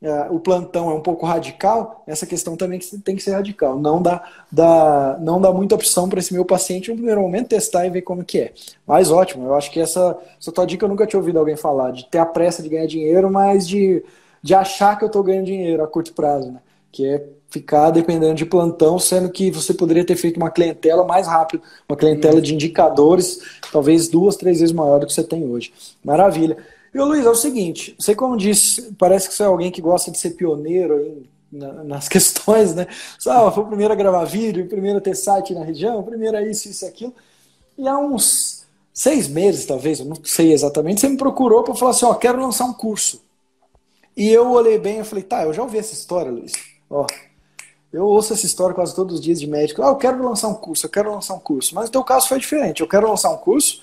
uh, o plantão é um pouco radical, essa questão também tem que ser radical. Não dá, dá, não dá muita opção para esse meu paciente no primeiro momento testar e ver como que é. Mas ótimo, eu acho que essa, essa tua dica eu nunca tinha ouvido alguém falar, de ter a pressa de ganhar dinheiro, mas de, de achar que eu estou ganhando dinheiro a curto prazo, né? Que é ficar dependendo de plantão, sendo que você poderia ter feito uma clientela mais rápido, uma clientela de indicadores, talvez duas, três vezes maior do que você tem hoje. Maravilha. E o Luiz, é o seguinte, você como disse, parece que você é alguém que gosta de ser pioneiro aí nas questões, né? Ah, foi o primeiro a gravar vídeo, o primeiro a ter site na região, o primeiro a isso, isso, aquilo. E há uns seis meses, talvez, eu não sei exatamente, você me procurou para falar assim, ó, quero lançar um curso. E eu olhei bem e falei, tá, eu já ouvi essa história, Luiz. Ó, eu ouço essa história quase todos os dias de médico. Ah, eu quero lançar um curso, eu quero lançar um curso. Mas o teu caso foi diferente. Eu quero lançar um curso,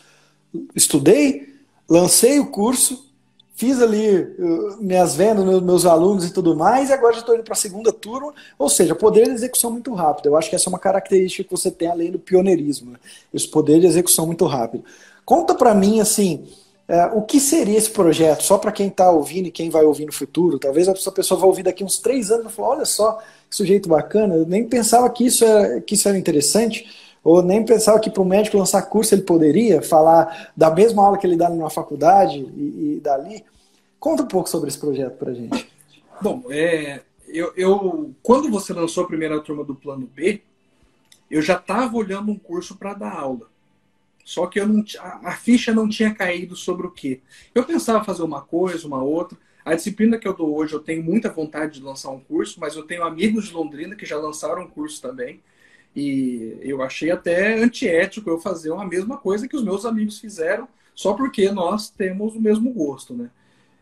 estudei, lancei o curso, fiz ali uh, minhas vendas, meus, meus alunos e tudo mais, e agora já estou indo para a segunda turma. Ou seja, poder de execução muito rápido. Eu acho que essa é uma característica que você tem além do pioneirismo. Né? Esse poder de execução muito rápido. Conta para mim, assim, é, o que seria esse projeto? Só para quem está ouvindo e quem vai ouvir no futuro. Talvez a pessoa vai ouvir daqui uns três anos e falar, olha só, que sujeito bacana, eu nem pensava que isso era, que isso era interessante, ou nem pensava que para o médico lançar curso ele poderia falar da mesma aula que ele dá na faculdade e, e dali. Conta um pouco sobre esse projeto para gente. Bom, é, eu, eu, quando você lançou a primeira turma do Plano B, eu já estava olhando um curso para dar aula. Só que eu não, a, ficha não tinha caído sobre o quê. Eu pensava fazer uma coisa, uma outra. A disciplina que eu dou hoje, eu tenho muita vontade de lançar um curso, mas eu tenho amigos de Londrina que já lançaram um curso também. E eu achei até antiético eu fazer a mesma coisa que os meus amigos fizeram, só porque nós temos o mesmo gosto, né?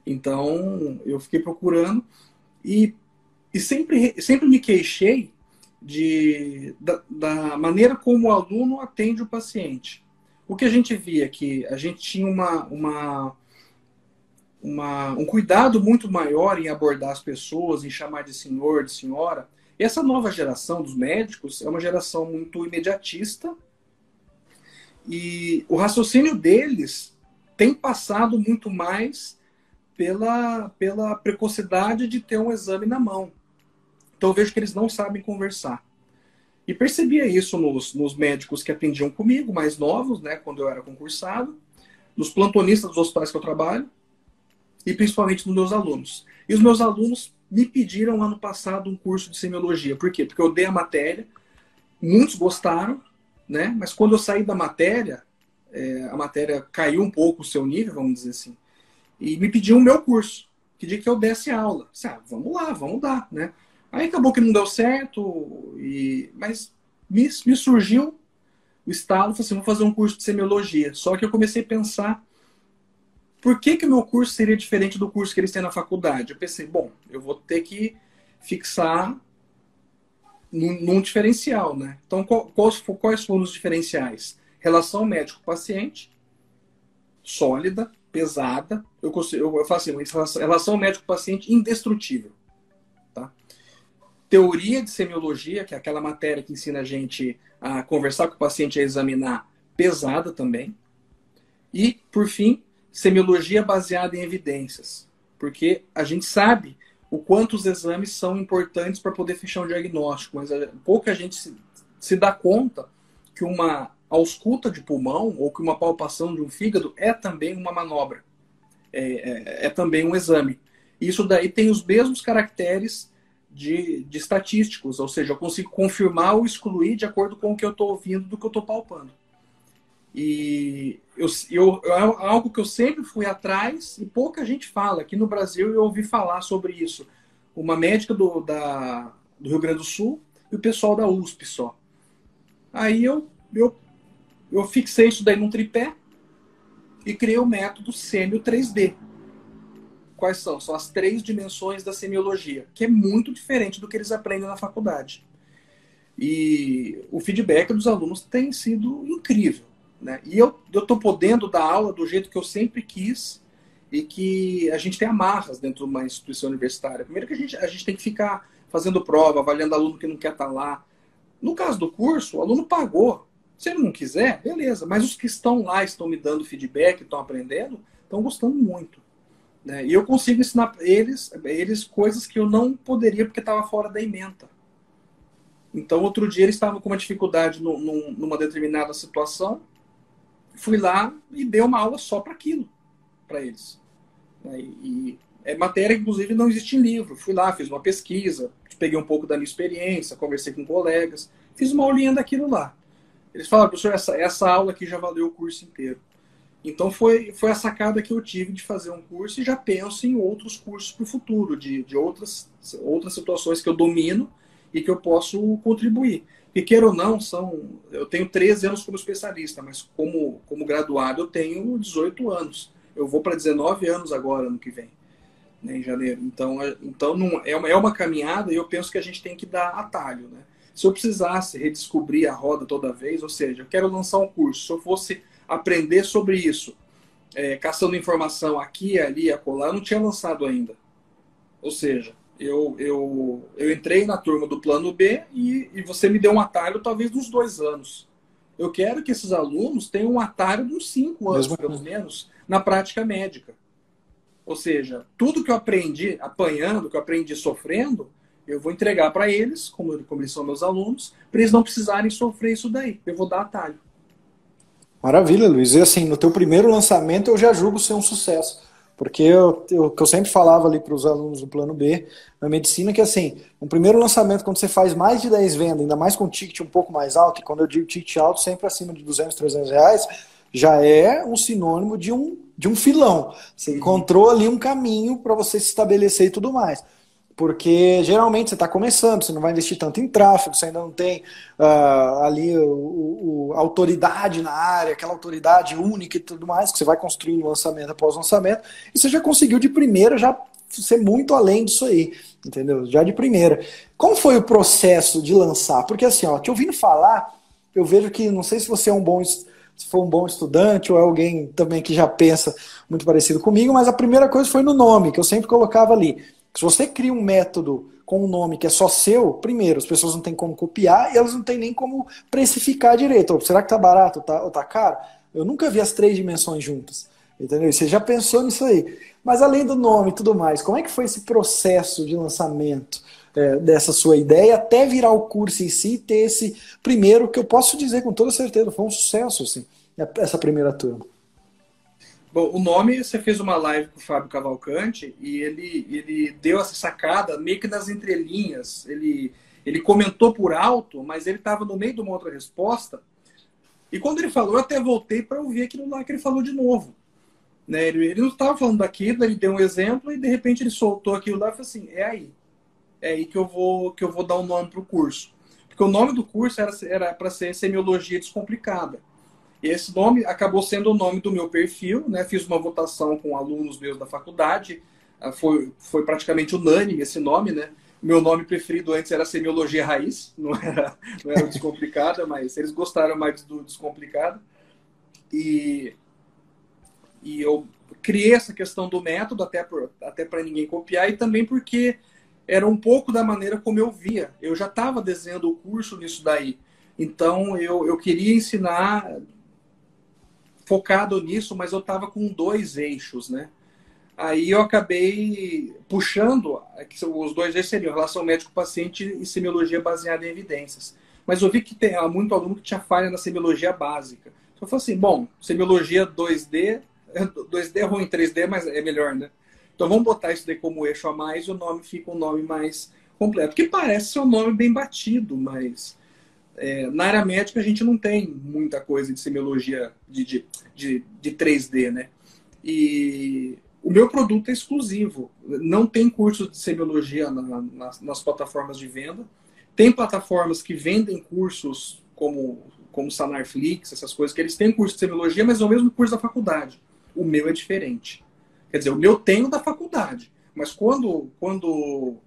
Então, eu fiquei procurando e, e sempre, sempre me queixei de, da, da maneira como o aluno atende o paciente. O que a gente via que a gente tinha uma, uma uma, um cuidado muito maior em abordar as pessoas, em chamar de senhor, de senhora. E essa nova geração dos médicos é uma geração muito imediatista e o raciocínio deles tem passado muito mais pela, pela precocidade de ter um exame na mão. Então eu vejo que eles não sabem conversar. E percebia isso nos, nos médicos que atendiam comigo, mais novos, né, quando eu era concursado, nos plantonistas dos hospitais que eu trabalho, e principalmente nos meus alunos. E os meus alunos me pediram ano passado um curso de semiologia. Por quê? Porque eu dei a matéria, muitos gostaram, né? Mas quando eu saí da matéria, é, a matéria caiu um pouco o seu nível, vamos dizer assim, e me pediam o meu curso, dia que eu desse aula. Disse, ah, vamos lá, vamos dar, né? Aí acabou que não deu certo, e... mas me, me surgiu o estalo, falei assim, vou fazer um curso de semiologia. Só que eu comecei a pensar por que, que o meu curso seria diferente do curso que eles têm na faculdade? Eu pensei, bom, eu vou ter que fixar num, num diferencial, né? Então, quais, quais foram os diferenciais? Relação médico-paciente, sólida, pesada. Eu, consigo, eu faço assim, relação médico-paciente indestrutível. Teoria de semiologia, que é aquela matéria que ensina a gente a conversar com o paciente e a examinar, pesada também. E, por fim, semiologia baseada em evidências, porque a gente sabe o quanto os exames são importantes para poder fechar um diagnóstico, mas pouca gente se, se dá conta que uma ausculta de pulmão ou que uma palpação de um fígado é também uma manobra, é, é, é também um exame. Isso daí tem os mesmos caracteres de, de estatísticos, ou seja, eu consigo confirmar ou excluir de acordo com o que eu estou ouvindo do que eu estou palpando. E eu, eu, é algo que eu sempre fui atrás e pouca gente fala. Aqui no Brasil eu ouvi falar sobre isso. Uma médica do, da, do Rio Grande do Sul e o pessoal da USP só. Aí eu, eu, eu fixei isso daí num tripé e criei o método Semio 3D. Quais são? São as três dimensões da semiologia, que é muito diferente do que eles aprendem na faculdade. E o feedback dos alunos tem sido incrível Né? E eu estou podendo dar aula do jeito que eu sempre quis e que a gente tem amarras dentro de uma instituição universitária. Primeiro que a gente, a gente tem que ficar fazendo prova, avaliando aluno que não quer estar tá lá. No caso do curso, o aluno pagou. Se ele não quiser, beleza. Mas os que estão lá, estão me dando feedback, estão aprendendo, estão gostando muito. Né? E eu consigo ensinar eles, eles coisas que eu não poderia porque estava fora da ementa. Então, outro dia eles estavam com uma dificuldade no, no, numa determinada situação. Fui lá e dei uma aula só para aquilo, para eles. Né? E, é matéria inclusive, não existe em livro. Fui lá, fiz uma pesquisa, peguei um pouco da minha experiência, conversei com colegas, fiz uma aulinha daquilo lá. Eles falaram, professor, essa, essa aula aqui já valeu o curso inteiro. Então foi, foi a sacada que eu tive de fazer um curso e já penso em outros cursos para o futuro, de, de outras, outras situações que eu domino e que eu posso contribuir. E queira ou não, são, eu tenho 13 anos como especialista, mas como, como graduado eu tenho 18 anos. Eu vou para 19 anos agora, no que vem, né, em janeiro. Então, é, então não, é, uma, é uma caminhada e eu penso que a gente tem que dar atalho. Né? Se eu precisasse redescobrir a roda toda vez, ou seja, eu quero lançar um curso, se eu fosse aprender sobre isso, é, caçando informação aqui, ali, acolá, não tinha lançado ainda. Ou seja, eu, eu, eu entrei na turma do plano B e, e você me deu um atalho talvez dos dois anos. Eu quero que esses alunos tenham um atalho uns cinco anos, Mesmo pelo menos, na prática médica. Ou seja, tudo que eu aprendi apanhando, que eu aprendi sofrendo, eu vou entregar para eles, como, como eles são meus alunos, para eles não precisarem sofrer isso daí. Eu vou dar atalho. Maravilha, Luiz. E assim, no teu primeiro lançamento eu já julgo ser um sucesso. Porque eu, eu, que eu sempre falava ali para os alunos do plano B na medicina, que assim, no primeiro lançamento, quando você faz mais de 10 vendas, ainda mais com ticket um pouco mais alto, e quando eu digo ticket alto, sempre acima de 200, 300 reais, já é um sinônimo de um, de um filão. Você encontrou ali um caminho para você se estabelecer e tudo mais porque geralmente você está começando, você não vai investir tanto em tráfego, você ainda não tem uh, ali o, o, autoridade na área, aquela autoridade única e tudo mais, que você vai construindo lançamento após lançamento, e você já conseguiu de primeira já ser muito além disso aí, entendeu? Já de primeira. Como foi o processo de lançar? Porque assim, ó, te ouvindo falar, eu vejo que, não sei se você é um bom se for um bom estudante ou é alguém também que já pensa muito parecido comigo, mas a primeira coisa foi no nome, que eu sempre colocava ali. Se você cria um método com um nome que é só seu, primeiro, as pessoas não têm como copiar e elas não têm nem como precificar direito. Ou, será que tá barato ou tá, ou tá caro? Eu nunca vi as três dimensões juntas. Entendeu? Você já pensou nisso aí. Mas além do nome e tudo mais, como é que foi esse processo de lançamento é, dessa sua ideia até virar o curso em si e ter esse primeiro, que eu posso dizer com toda certeza, foi um sucesso, assim, essa primeira turma? Bom, o nome, você fez uma live com o Fábio Cavalcante e ele, ele deu essa sacada meio que nas entrelinhas. Ele, ele comentou por alto, mas ele estava no meio de uma outra resposta. E quando ele falou, eu até voltei para ouvir aquilo lá que ele falou de novo. Né? Ele, ele não estava falando daquilo, ele deu um exemplo e de repente ele soltou aquilo lá e falou assim: é aí. É aí que eu vou, que eu vou dar o um nome para o curso. Porque o nome do curso era para ser Semiologia Descomplicada. Esse nome acabou sendo o nome do meu perfil, né? Fiz uma votação com alunos meus da faculdade, ah, foi, foi praticamente unânime esse nome, né? Meu nome preferido antes era Semiologia Raiz, não era, não era Descomplicada, mas eles gostaram mais do Descomplicado. E, e eu criei essa questão do método até, por, até para ninguém copiar e também porque era um pouco da maneira como eu via. Eu já estava desenhando o curso nisso daí. Então eu, eu queria ensinar focado nisso, mas eu estava com dois eixos, né? Aí eu acabei puxando, os dois eixos seriam relação médico-paciente e semiologia baseada em evidências. Mas eu vi que tem há muito aluno que tinha falha na semiologia básica. Então eu falei assim, bom, semiologia 2D, 2D é ruim, 3D, mas é melhor, né? Então vamos botar isso daí como eixo a mais e o nome fica um nome mais completo. Que parece ser um nome bem batido, mas é, na área médica a gente não tem muita coisa de semiologia de, de, de, de 3D, né? E o meu produto é exclusivo. Não tem curso de semiologia na, nas, nas plataformas de venda. Tem plataformas que vendem cursos como, como Sanarflix, essas coisas, que eles têm curso de semiologia, mas é o mesmo curso da faculdade. O meu é diferente. Quer dizer, o meu tenho da faculdade. Mas quando, quando,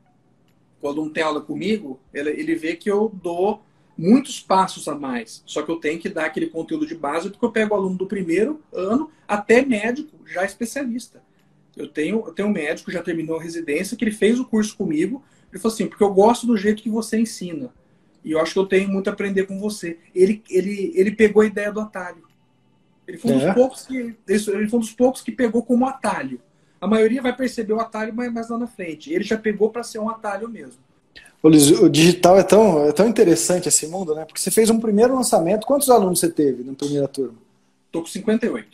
quando um tem aula comigo, ele, ele vê que eu dou muitos passos a mais. Só que eu tenho que dar aquele conteúdo de base, porque eu pego o aluno do primeiro ano até médico, já especialista. Eu tenho, eu tenho um médico, já terminou a residência, que ele fez o curso comigo. Ele falou assim, porque eu gosto do jeito que você ensina. E eu acho que eu tenho muito a aprender com você. Ele, ele, ele pegou a ideia do atalho. Ele foi, um é. dos poucos que, ele foi um dos poucos que pegou como atalho. A maioria vai perceber o atalho mais, mais lá na frente. Ele já pegou para ser um atalho mesmo. O digital é tão, é tão interessante esse mundo, né? Porque você fez um primeiro lançamento. Quantos alunos você teve na primeira turma? Tô com 58.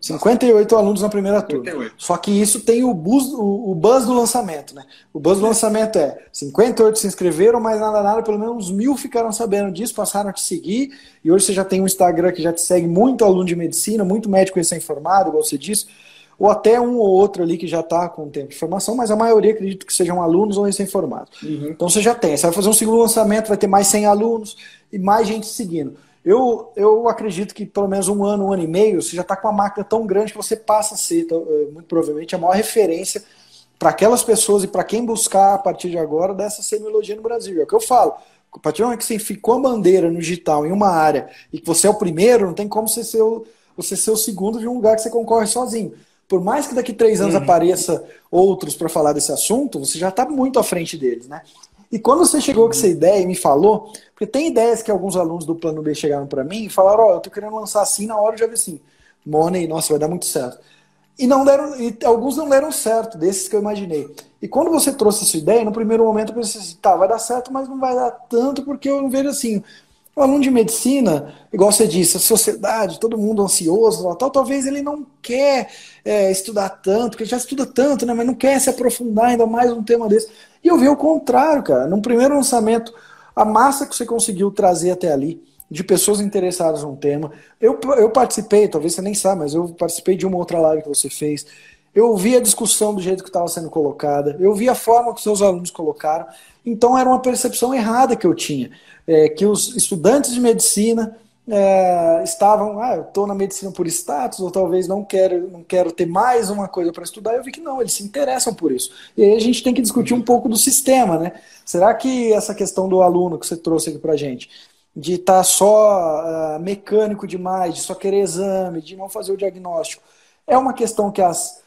58 alunos na primeira 58. turma. Só que isso tem o buzz, o, o buzz do lançamento, né? O buzz do lançamento é 58 se inscreveram, mas nada, nada, pelo menos mil ficaram sabendo disso, passaram a te seguir. E hoje você já tem um Instagram que já te segue muito aluno de medicina, muito médico recém-formado, igual você disse ou até um ou outro ali que já está com tempo de formação, mas a maioria acredito que sejam alunos ou recém-formados. Uhum. Então você já tem, você vai fazer um segundo lançamento, vai ter mais 100 alunos e mais gente seguindo. Eu, eu acredito que pelo menos um ano, um ano e meio, você já está com uma máquina tão grande que você passa a ser, então, é, muito provavelmente, a maior referência para aquelas pessoas e para quem buscar a partir de agora dessa semiologia no Brasil. É o que eu falo. A partir do momento que você ficou a bandeira no digital em uma área e que você é o primeiro, não tem como você ser o, você ser o segundo de um lugar que você concorre sozinho por mais que daqui três anos uhum. apareça outros para falar desse assunto, você já está muito à frente deles, né? E quando você chegou com essa uhum. ideia e me falou, porque tem ideias que alguns alunos do plano B chegaram para mim e falaram, ó, oh, eu tô querendo lançar assim, na hora eu já vi assim, Money, nossa, vai dar muito certo. E não deram, e alguns não deram certo, desses que eu imaginei. E quando você trouxe essa ideia, no primeiro momento eu pensei assim, tá, vai dar certo, mas não vai dar tanto, porque eu não vejo assim, o aluno de medicina, igual você disse, a sociedade, todo mundo ansioso, tal, talvez ele não quer é, estudar tanto, porque já estuda tanto, né, mas não quer se aprofundar ainda mais num tema desse. E eu vi o contrário, cara. Num primeiro lançamento, a massa que você conseguiu trazer até ali, de pessoas interessadas num tema. Eu, eu participei, talvez você nem saiba, mas eu participei de uma outra live que você fez. Eu vi a discussão do jeito que estava sendo colocada, eu vi a forma que seus alunos colocaram. Então era uma percepção errada que eu tinha é, que os estudantes de medicina é, estavam, ah, eu estou na medicina por status, ou talvez não quero, não quero ter mais uma coisa para estudar. Eu vi que não, eles se interessam por isso. E aí a gente tem que discutir um pouco do sistema, né? Será que essa questão do aluno que você trouxe aqui para gente, de estar tá só uh, mecânico demais, de só querer exame, de não fazer o diagnóstico, é uma questão que as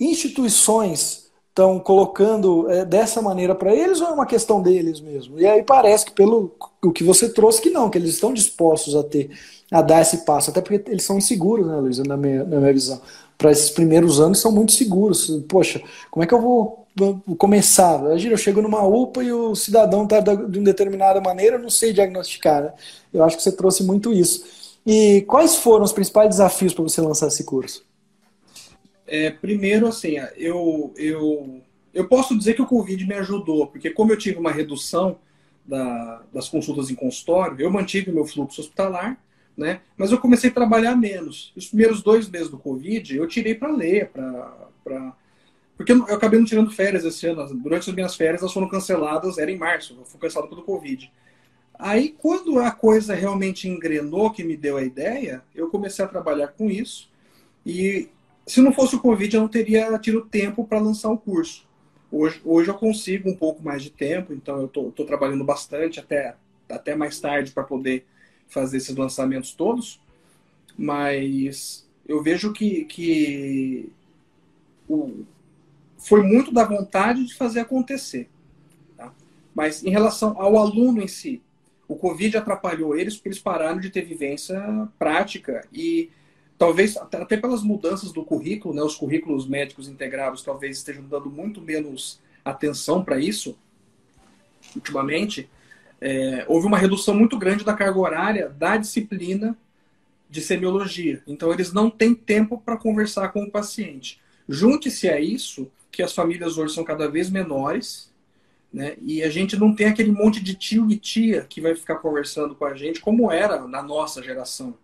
instituições estão colocando é, dessa maneira para eles ou é uma questão deles mesmo? E aí parece que pelo o que você trouxe que não, que eles estão dispostos a ter, a dar esse passo, até porque eles são inseguros, né, Luísa, na minha, na minha visão. Para esses primeiros anos são muito seguros. Poxa, como é que eu vou, vou começar? Imagina, eu chego numa UPA e o cidadão está de uma determinada maneira, eu não sei diagnosticar. Né? Eu acho que você trouxe muito isso. E quais foram os principais desafios para você lançar esse curso? É, primeiro, assim, eu, eu, eu posso dizer que o Covid me ajudou, porque como eu tive uma redução da, das consultas em consultório, eu mantive o meu fluxo hospitalar, né? Mas eu comecei a trabalhar menos. Os primeiros dois meses do Covid, eu tirei para ler, para porque eu acabei não tirando férias esse ano. Durante as minhas férias, elas foram canceladas, era em março, foi cancelado pelo Covid. Aí, quando a coisa realmente engrenou, que me deu a ideia, eu comecei a trabalhar com isso. E se não fosse o Covid, eu não teria tido tempo para lançar o curso. Hoje, hoje eu consigo um pouco mais de tempo, então eu estou trabalhando bastante, até, até mais tarde, para poder fazer esses lançamentos todos. Mas eu vejo que, que o, foi muito da vontade de fazer acontecer. Tá? Mas em relação ao aluno em si, o Covid atrapalhou eles porque eles pararam de ter vivência prática e talvez até pelas mudanças do currículo, né, os currículos médicos integrados talvez estejam dando muito menos atenção para isso ultimamente, é, houve uma redução muito grande da carga horária da disciplina de semiologia. Então, eles não têm tempo para conversar com o paciente. Junte-se a isso que as famílias hoje são cada vez menores, né? E a gente não tem aquele monte de tio e tia que vai ficar conversando com a gente como era na nossa geração,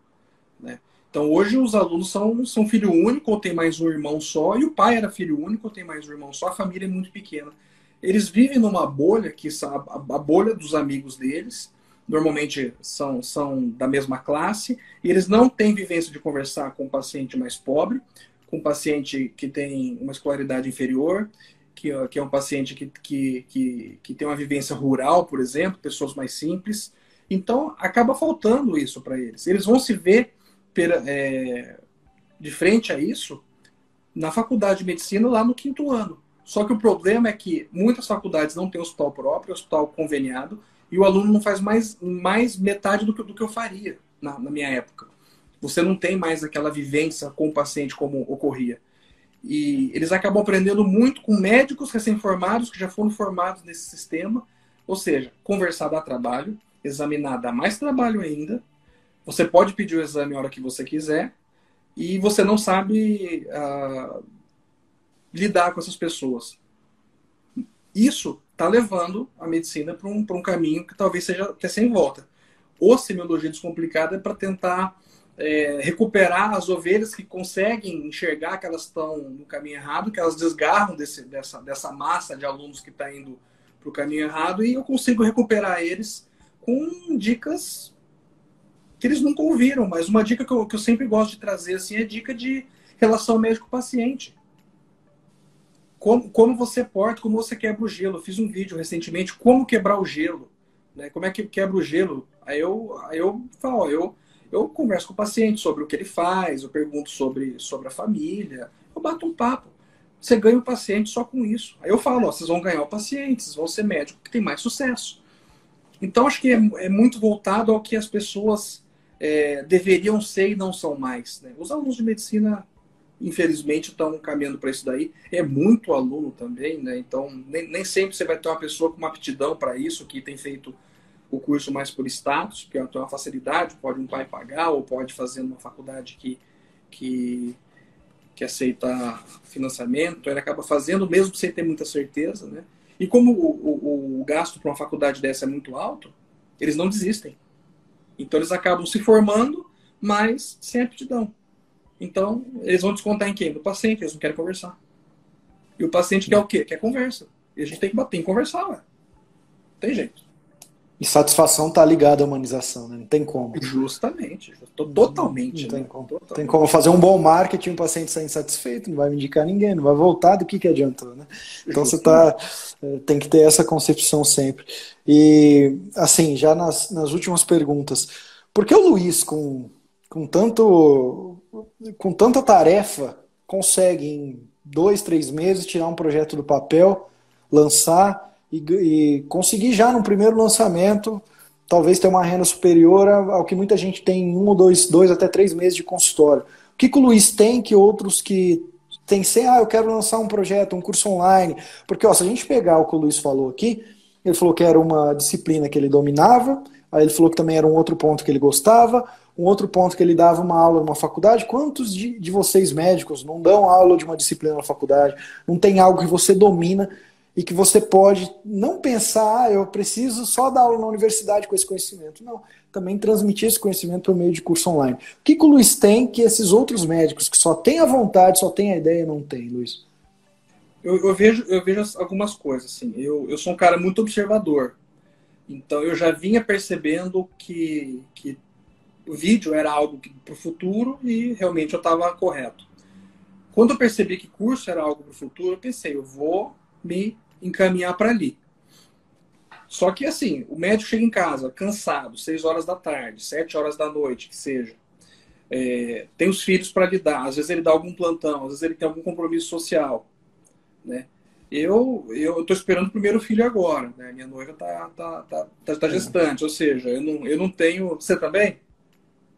né? Então hoje os alunos são, são filho único ou tem mais um irmão só, e o pai era filho único ou tem mais um irmão só, a família é muito pequena. Eles vivem numa bolha, que a, bolha dos amigos deles, normalmente são, são da mesma classe, e eles não têm vivência de conversar com um paciente mais pobre, com um paciente que tem uma escolaridade inferior, que, que é um paciente que, que, que, que tem uma vivência rural, por exemplo, pessoas mais simples. Então, acaba faltando isso para eles. Eles vão se ver é, de frente a isso na faculdade de medicina lá no quinto ano. Só que o problema é que muitas faculdades não têm hospital próprio, hospital conveniado, e o aluno não faz mais, mais metade do que, do que eu faria na, na minha época. Você não tem mais aquela vivência com o paciente como ocorria. E eles acabam aprendendo muito com médicos recém-formados que já foram formados nesse sistema. Ou seja, conversar dá trabalho, examinar dá mais trabalho ainda. Você pode pedir o exame a hora que você quiser e você não sabe uh, lidar com essas pessoas. Isso está levando a medicina para um, um caminho que talvez seja até sem volta. Ou semiologia descomplicada é para tentar é, recuperar as ovelhas que conseguem enxergar que elas estão no caminho errado, que elas desgarram desse, dessa, dessa massa de alunos que está indo para o caminho errado, e eu consigo recuperar eles com dicas que eles nunca ouviram. Mas uma dica que eu, que eu sempre gosto de trazer assim, é dica de relação médico-paciente. Como, como você porta, como você quebra o gelo. Eu fiz um vídeo recentemente, como quebrar o gelo. Né? Como é que quebra o gelo? Aí eu, aí eu falo, ó, eu eu converso com o paciente sobre o que ele faz, eu pergunto sobre, sobre a família, eu bato um papo. Você ganha o paciente só com isso. Aí eu falo, ó, vocês vão ganhar o paciente, vocês vão ser médico que tem mais sucesso. Então acho que é, é muito voltado ao que as pessoas é, deveriam ser e não são mais. Né? Os alunos de medicina, infelizmente, estão caminhando para isso daí. É muito aluno também, né? Então nem, nem sempre você vai ter uma pessoa com uma aptidão para isso, que tem feito o curso mais por status, porque tem uma facilidade, pode um pai pagar ou pode fazer numa faculdade que, que, que aceita financiamento, ele acaba fazendo mesmo sem ter muita certeza, né? E como o, o, o gasto para uma faculdade dessa é muito alto, eles não desistem. Então eles acabam se formando, mas sem aptidão. Então, eles vão descontar em quem? No paciente, eles não querem conversar. E o paciente quer o quê? Quer conversa. E a gente tem que bater em conversar, ué. Tem jeito. E satisfação está ligada à humanização, né? Não tem como. Justamente. Totalmente. Não tem, né? como. Totalmente. tem como fazer um bom marketing um paciente sair insatisfeito, não vai me indicar ninguém, não vai voltar, do que, que adiantou, né? Então você tá, eh, tem que ter essa concepção sempre. E, assim, já nas, nas últimas perguntas, por que o Luiz, com, com, tanto, com tanta tarefa, consegue em dois, três meses tirar um projeto do papel, lançar e, e conseguir já no primeiro lançamento talvez ter uma renda superior ao que muita gente tem em um ou dois, dois até três meses de consultório. O que, que o Luiz tem que outros que tem sem, ah, eu quero lançar um projeto, um curso online. Porque, ó, se a gente pegar o que o Luiz falou aqui, ele falou que era uma disciplina que ele dominava, aí ele falou que também era um outro ponto que ele gostava, um outro ponto que ele dava uma aula numa faculdade. Quantos de, de vocês médicos não dão aula de uma disciplina na faculdade? Não tem algo que você domina e que você pode não pensar, ah, eu preciso só dar aula na universidade com esse conhecimento. Não, também transmitir esse conhecimento por meio de curso online. O que, que o Luiz tem que esses outros médicos que só têm a vontade, só têm a ideia, não têm, Luiz? Eu, eu, vejo, eu vejo algumas coisas. Assim. Eu, eu sou um cara muito observador. Então eu já vinha percebendo que, que o vídeo era algo para o futuro e realmente eu estava correto. Quando eu percebi que curso era algo para o futuro, eu pensei, eu vou me encaminhar para ali. Só que assim, o médico chega em casa cansado, 6 horas da tarde, 7 horas da noite, que seja. É, tem os filhos para lidar, às vezes ele dá algum plantão, às vezes ele tem algum compromisso social, né? Eu eu estou esperando o primeiro filho agora, né? Minha noiva tá tá, tá, tá, tá gestante, ou seja, eu não, eu não tenho. Você também?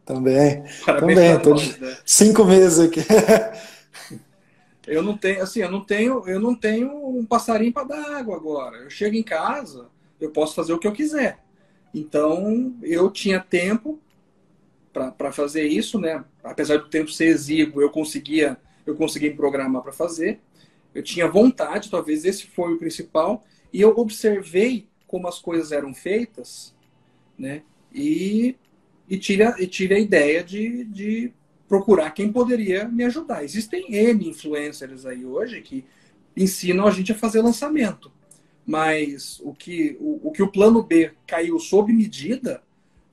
Também. Parabéns também. Tô nós, de né? cinco meses aqui. Eu não tenho, assim, eu não tenho, eu não tenho um passarinho para dar água agora. Eu chego em casa, eu posso fazer o que eu quiser. Então, eu tinha tempo para fazer isso, né? Apesar do tempo ser exíguo, eu conseguia, eu conseguia programar para fazer. Eu tinha vontade, talvez esse foi o principal, e eu observei como as coisas eram feitas, né? E, e, tive, a, e tive a ideia de, de procurar quem poderia me ajudar. Existem N influencers aí hoje que ensinam a gente a fazer lançamento. Mas o que o, o que o plano B caiu sob medida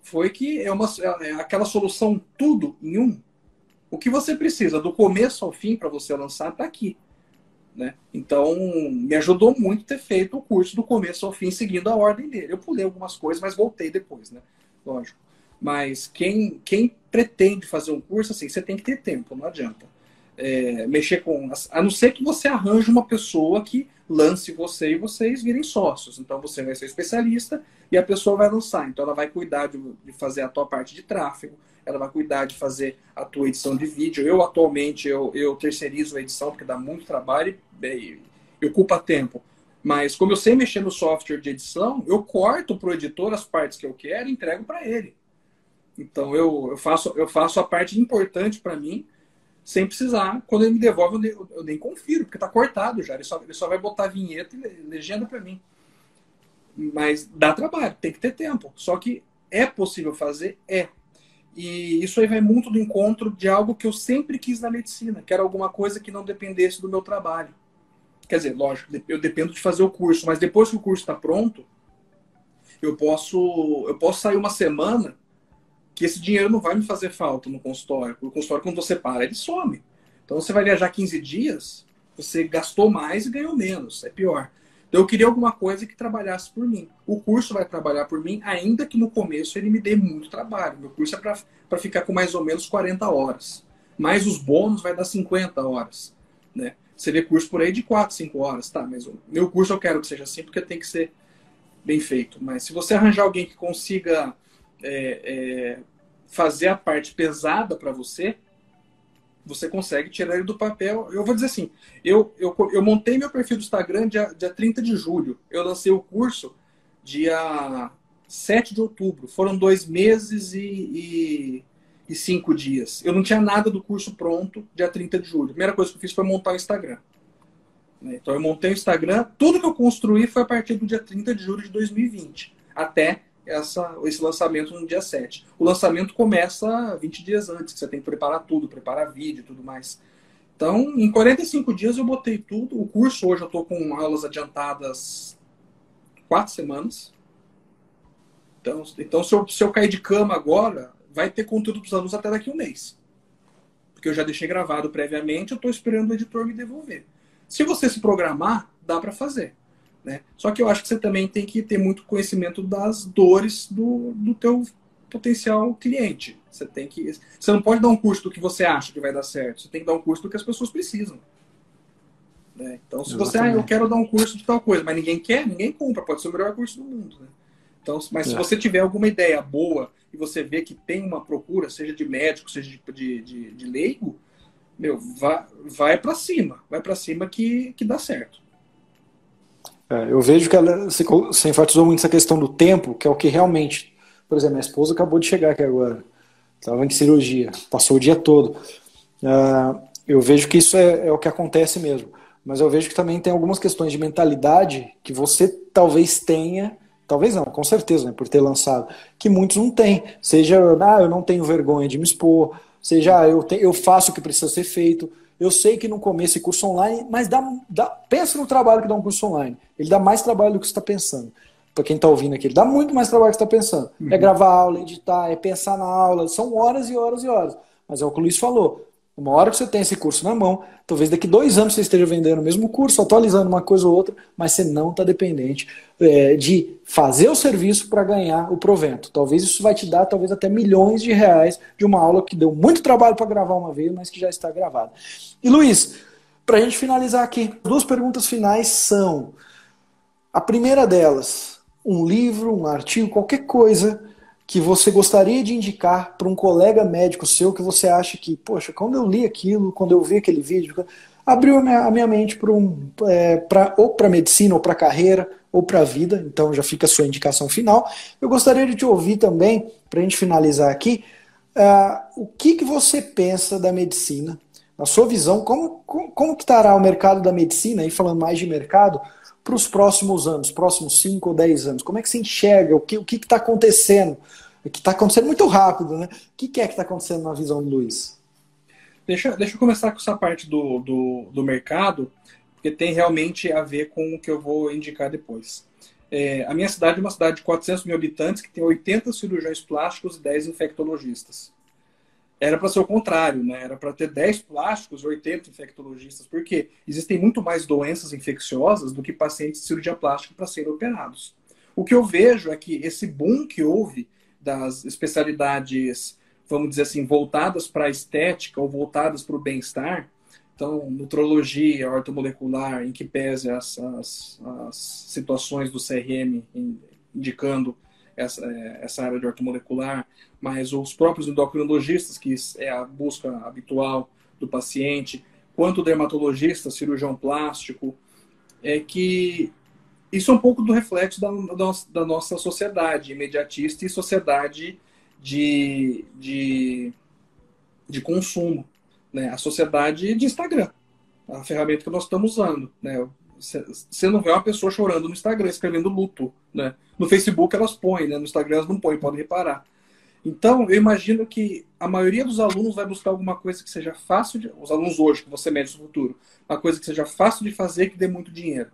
foi que é, uma, é aquela solução tudo em um. O que você precisa do começo ao fim para você lançar está aqui. Né? Então, me ajudou muito ter feito o curso do começo ao fim, seguindo a ordem dele. Eu pulei algumas coisas, mas voltei depois, né? Lógico. Mas quem, quem pretende fazer um curso, assim, você tem que ter tempo, não adianta. É, mexer com. A não ser que você arranje uma pessoa que lance você e vocês virem sócios. Então você vai ser especialista e a pessoa vai lançar. Então ela vai cuidar de, de fazer a tua parte de tráfego, ela vai cuidar de fazer a tua edição de vídeo. Eu atualmente eu, eu terceirizo a edição porque dá muito trabalho e, e ocupa tempo. Mas como eu sei mexer no software de edição, eu corto para o editor as partes que eu quero e entrego para ele. Então eu, eu, faço, eu faço a parte importante para mim sem precisar. Quando ele me devolve, eu nem, eu nem confiro, porque está cortado já. Ele só, ele só vai botar vinheta e legenda para mim. Mas dá trabalho, tem que ter tempo. Só que é possível fazer? É. E isso aí vai muito do encontro de algo que eu sempre quis na medicina, que era alguma coisa que não dependesse do meu trabalho. Quer dizer, lógico, eu dependo de fazer o curso, mas depois que o curso está pronto, eu posso, eu posso sair uma semana que esse dinheiro não vai me fazer falta no consultório. O consultório, quando você para, ele some. Então você vai viajar 15 dias, você gastou mais e ganhou menos. É pior. Então eu queria alguma coisa que trabalhasse por mim. O curso vai trabalhar por mim, ainda que no começo ele me dê muito trabalho. Meu curso é para ficar com mais ou menos 40 horas. Mais os bônus vai dar 50 horas. Né? Você vê curso por aí de 4, 5 horas. Tá, mas o meu curso eu quero que seja assim, porque tem que ser bem feito. Mas se você arranjar alguém que consiga é, é, fazer a parte pesada para você, você consegue tirar ele do papel. Eu vou dizer assim, eu, eu, eu montei meu perfil do Instagram dia, dia 30 de julho. Eu lancei o curso dia 7 de outubro. Foram dois meses e, e, e, cinco dias. Eu não tinha nada do curso pronto dia 30 de julho. A primeira coisa que eu fiz foi montar o Instagram. Né? Então eu montei o Instagram. Tudo que eu construí foi a partir do dia 30 de julho de 2020. Até essa, esse lançamento no dia 7. O lançamento começa 20 dias antes, que você tem que preparar tudo, preparar vídeo e tudo mais. Então, em 45 dias eu botei tudo. O curso hoje eu estou com aulas adiantadas quatro semanas. Então, então se, eu, se eu cair de cama agora, vai ter conteúdo para os alunos até daqui a um mês. Porque eu já deixei gravado previamente, eu estou esperando o editor me devolver. Se você se programar, dá para fazer. Né? Só que eu acho que você também tem que ter muito conhecimento das dores do, do teu potencial cliente. Você tem que, você não pode dar um curso do que você acha que vai dar certo. Você tem que dar um curso do que as pessoas precisam. Né? Então, se você, ah, eu quero dar um curso de tal coisa, mas ninguém quer, ninguém compra. Pode ser o melhor curso do mundo. Né? Então, mas é. se você tiver alguma ideia boa e você vê que tem uma procura, seja de médico, seja de, de, de, de leigo, meu, vai, vai para cima, vai para cima que, que dá certo. É, eu vejo que ela, você enfatizou muito essa questão do tempo, que é o que realmente. Por exemplo, minha esposa acabou de chegar aqui agora. Estava em cirurgia, passou o dia todo. Uh, eu vejo que isso é, é, o que acontece mesmo. Mas eu vejo que também tem algumas questões de mentalidade que você talvez tenha, talvez não, com certeza, né, por ter lançado, que muitos não têm. Seja, ah, eu não tenho vergonha de me expor, seja, ah, eu, te, eu faço o que precisa ser feito. Eu sei que no começo é curso online, mas dá, dá, pensa no trabalho que dá um curso online. Ele dá mais trabalho do que você está pensando. Para quem está ouvindo aqui, ele dá muito mais trabalho do que você está pensando. É uhum. É gravar aula, editar, é pensar na aula. São horas e horas e horas. Mas é o que o Luiz falou. Uma hora que você tem esse curso na mão, talvez daqui dois anos você esteja vendendo o mesmo curso, atualizando uma coisa ou outra, mas você não está dependente é, de fazer o serviço para ganhar o provento. Talvez isso vai te dar, talvez até milhões de reais de uma aula que deu muito trabalho para gravar uma vez, mas que já está gravada. E Luiz, para a gente finalizar aqui, duas perguntas finais são: a primeira delas, um livro, um artigo, qualquer coisa que você gostaria de indicar para um colega médico seu que você acha que, poxa, quando eu li aquilo, quando eu vi aquele vídeo, abriu a minha, a minha mente para um, é, ou para medicina, ou para carreira, ou para a vida, então já fica a sua indicação final. Eu gostaria de te ouvir também, para a gente finalizar aqui, uh, o que, que você pensa da medicina, na sua visão, como, como, como que estará o mercado da medicina, aí falando mais de mercado, para os próximos anos, próximos 5 ou 10 anos? Como é que você enxerga? O que o está acontecendo? O que está acontecendo muito rápido, né? O que, que é que está acontecendo na visão do Luiz? Deixa, deixa eu começar com essa parte do, do, do mercado, porque tem realmente a ver com o que eu vou indicar depois. É, a minha cidade é uma cidade de 400 mil habitantes que tem 80 cirurgiões plásticos e 10 infectologistas. Era para ser o contrário, né? Era para ter 10 plásticos e 80 infectologistas, porque existem muito mais doenças infecciosas do que pacientes de cirurgia plástica para serem operados. O que eu vejo é que esse boom que houve das especialidades, vamos dizer assim, voltadas para a estética ou voltadas para o bem-estar, então, nutrologia, ortomolecular, em que pese as, as, as situações do CRM indicando essa, é, essa área de ortomolecular, mas os próprios endocrinologistas, que é a busca habitual do paciente, quanto dermatologista, cirurgião plástico, é que isso é um pouco do reflexo da, da nossa sociedade imediatista e sociedade de, de, de consumo. Né? A sociedade de Instagram, a ferramenta que nós estamos usando. Né? Você não vê uma pessoa chorando no Instagram, escrevendo luto. Né? No Facebook elas põem, né? no Instagram elas não põem, podem reparar. Então, eu imagino que a maioria dos alunos vai buscar alguma coisa que seja fácil de. Os alunos hoje, que você mede no futuro, uma coisa que seja fácil de fazer que dê muito dinheiro.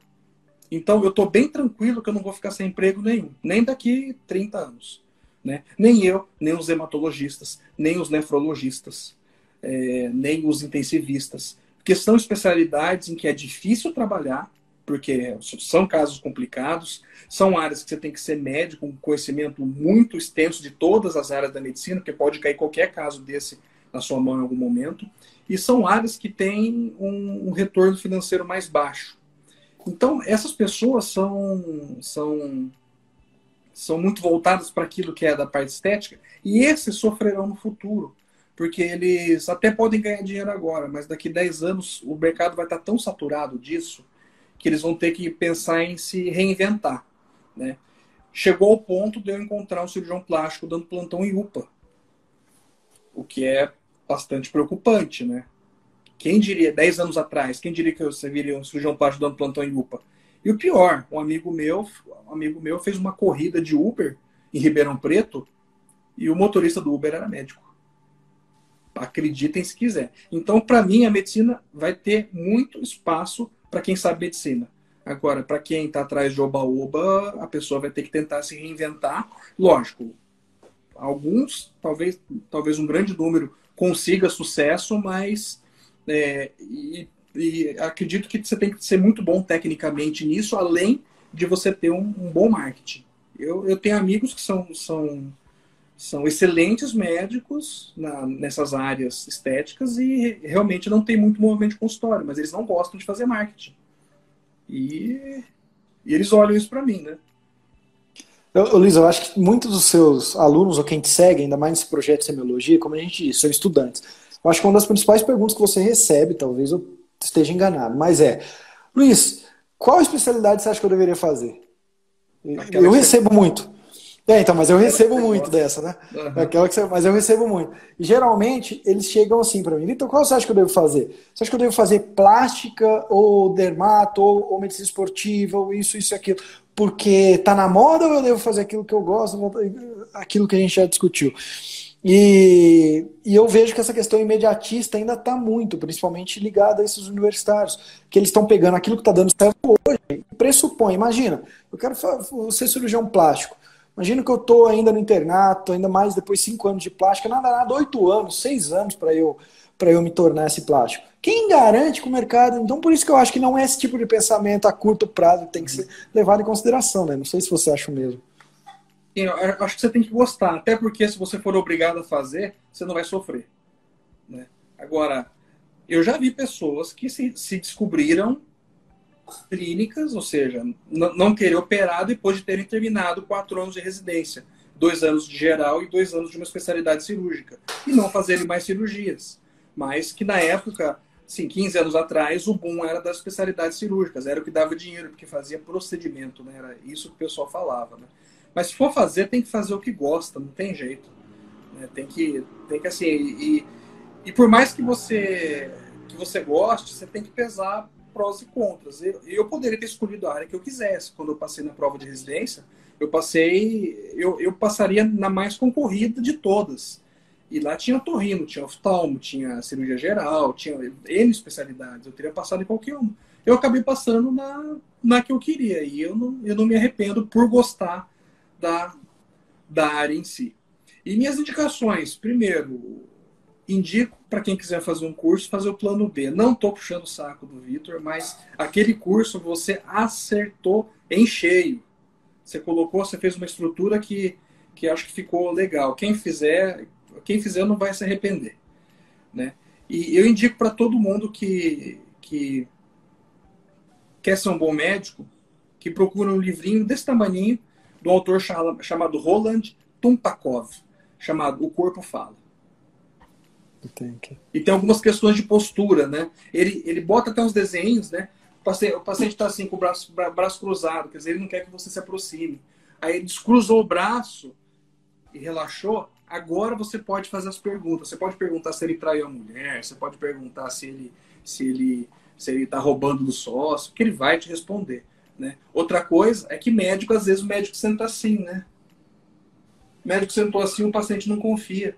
Então, eu estou bem tranquilo que eu não vou ficar sem emprego nenhum, nem daqui 30 anos. Né? Nem eu, nem os hematologistas, nem os nefrologistas, é, nem os intensivistas. Porque são especialidades em que é difícil trabalhar, porque são casos complicados, são áreas que você tem que ser médico, com conhecimento muito extenso de todas as áreas da medicina, porque pode cair qualquer caso desse na sua mão em algum momento, e são áreas que têm um, um retorno financeiro mais baixo. Então, essas pessoas são, são, são muito voltadas para aquilo que é da parte estética, e esses sofrerão no futuro, porque eles até podem ganhar dinheiro agora, mas daqui 10 anos o mercado vai estar tão saturado disso que eles vão ter que pensar em se reinventar. Né? Chegou ao ponto de eu encontrar um cirurgião plástico dando plantão em UPA, o que é bastante preocupante, né? Quem diria, 10 anos atrás, quem diria que você viria um cirurgião plástico dando plantão em UPA? E o pior, um amigo meu, um amigo meu fez uma corrida de Uber em Ribeirão Preto e o motorista do Uber era médico. Acreditem se quiser. Então, para mim, a medicina vai ter muito espaço para quem sabe medicina. Agora, para quem está atrás de oba-oba, a pessoa vai ter que tentar se reinventar. Lógico, alguns, talvez, talvez um grande número, consiga sucesso, mas é, e, e acredito que você tem que ser muito bom tecnicamente nisso, além de você ter um, um bom marketing. Eu, eu tenho amigos que são, são, são excelentes médicos na, nessas áreas estéticas e realmente não tem muito movimento de consultório, mas eles não gostam de fazer marketing. E, e eles olham isso para mim, né? Eu, Luiz, eu acho que muitos dos seus alunos, ou quem te segue, ainda mais nesse projeto de semiologia, como a gente disse, são estudantes. Eu acho que uma das principais perguntas que você recebe, talvez eu esteja enganado, mas é, Luiz, qual especialidade você acha que eu deveria fazer? Aquela eu recebo muito. É, então, mas eu recebo muito dessa, né? Uhum. Aquela que você, mas eu recebo muito. E geralmente eles chegam assim para mim, Vitor, qual você acha que eu devo fazer? Você acha que eu devo fazer plástica ou dermato ou, ou medicina esportiva ou isso, isso e aquilo? Porque tá na moda ou eu devo fazer aquilo que eu gosto, aquilo que a gente já discutiu? E, e, eu vejo que essa questão imediatista ainda está muito, principalmente ligada a esses universitários, que eles estão pegando aquilo que está dando certo hoje e pressupõe. Imagina, eu quero ser cirurgião plástico. Imagina que eu estou ainda no internato, ainda mais depois cinco anos de plástica, nada, nada, oito anos, seis anos para eu, eu me tornar esse plástico. Quem garante que o mercado. Então, por isso que eu acho que não é esse tipo de pensamento a curto prazo que tem que ser levado em consideração, né? Não sei se você acha o mesmo. Eu acho que você tem que gostar, até porque se você for obrigado a fazer, você não vai sofrer. Né? Agora, eu já vi pessoas que se, se descobriram clínicas, ou seja, não querer operar depois de terem terminado quatro anos de residência, dois anos de geral e dois anos de uma especialidade cirúrgica, e não fazerem mais cirurgias. Mas que na época, sim, 15 anos atrás, o boom era das especialidades cirúrgicas, era o que dava dinheiro, porque fazia procedimento, né? era isso que o pessoal falava. Né? Mas se for fazer, tem que fazer o que gosta, não tem jeito. Né? Tem que, tem que assim, e, e por mais que você que você goste, você tem que pesar prós e contras. Eu, eu poderia ter escolhido a área que eu quisesse. Quando eu passei na prova de residência, eu passei, eu, eu passaria na mais concorrida de todas. E lá tinha torrino, tinha oftalmo, tinha cirurgia geral, tinha N especialidades. Eu teria passado em qualquer uma. Eu acabei passando na, na que eu queria. E eu não, eu não me arrependo por gostar da, da área em si. E minhas indicações, primeiro, indico para quem quiser fazer um curso, fazer o plano B. Não estou puxando o saco do Vitor, mas aquele curso você acertou em cheio. Você colocou, você fez uma estrutura que, que acho que ficou legal. Quem fizer, quem fizer não vai se arrepender. Né? E eu indico para todo mundo que, que quer ser um bom médico, que procura um livrinho desse tamanho do autor chamado Roland Tumpakov, chamado O Corpo Fala. E tem algumas questões de postura, né? Ele, ele bota até uns desenhos, né? O paciente está assim com o braço, braço cruzado, quer dizer, ele não quer que você se aproxime. Aí ele descruzou o braço e relaxou. Agora você pode fazer as perguntas. Você pode perguntar se ele traiu a mulher, você pode perguntar se ele se ele se ele está roubando do sócio, que ele vai te responder. Né? Outra coisa é que médico, às vezes, o médico senta assim, né? O médico sentou assim, o paciente não confia.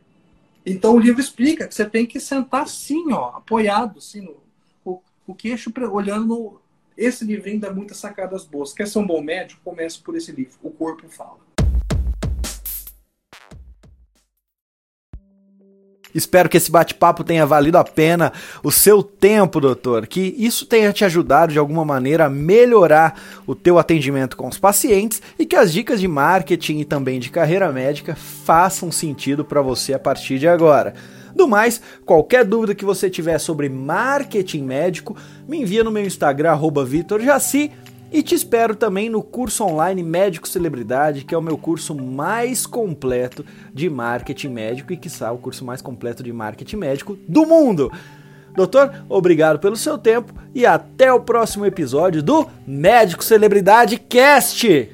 Então o livro explica que você tem que sentar assim, ó, apoiado, assim, no, o, o queixo olhando no. Esse livrinho dá muitas sacadas boas. Quer ser um bom médico? Comece por esse livro. O corpo fala. Espero que esse bate-papo tenha valido a pena o seu tempo, doutor, que isso tenha te ajudado de alguma maneira a melhorar o teu atendimento com os pacientes e que as dicas de marketing e também de carreira médica façam sentido para você a partir de agora. Do mais, qualquer dúvida que você tiver sobre marketing médico, me envia no meu Instagram, @vitorjaci e te espero também no curso online Médico Celebridade, que é o meu curso mais completo de marketing médico e que o curso mais completo de marketing médico do mundo. Doutor, obrigado pelo seu tempo e até o próximo episódio do Médico Celebridade Cast.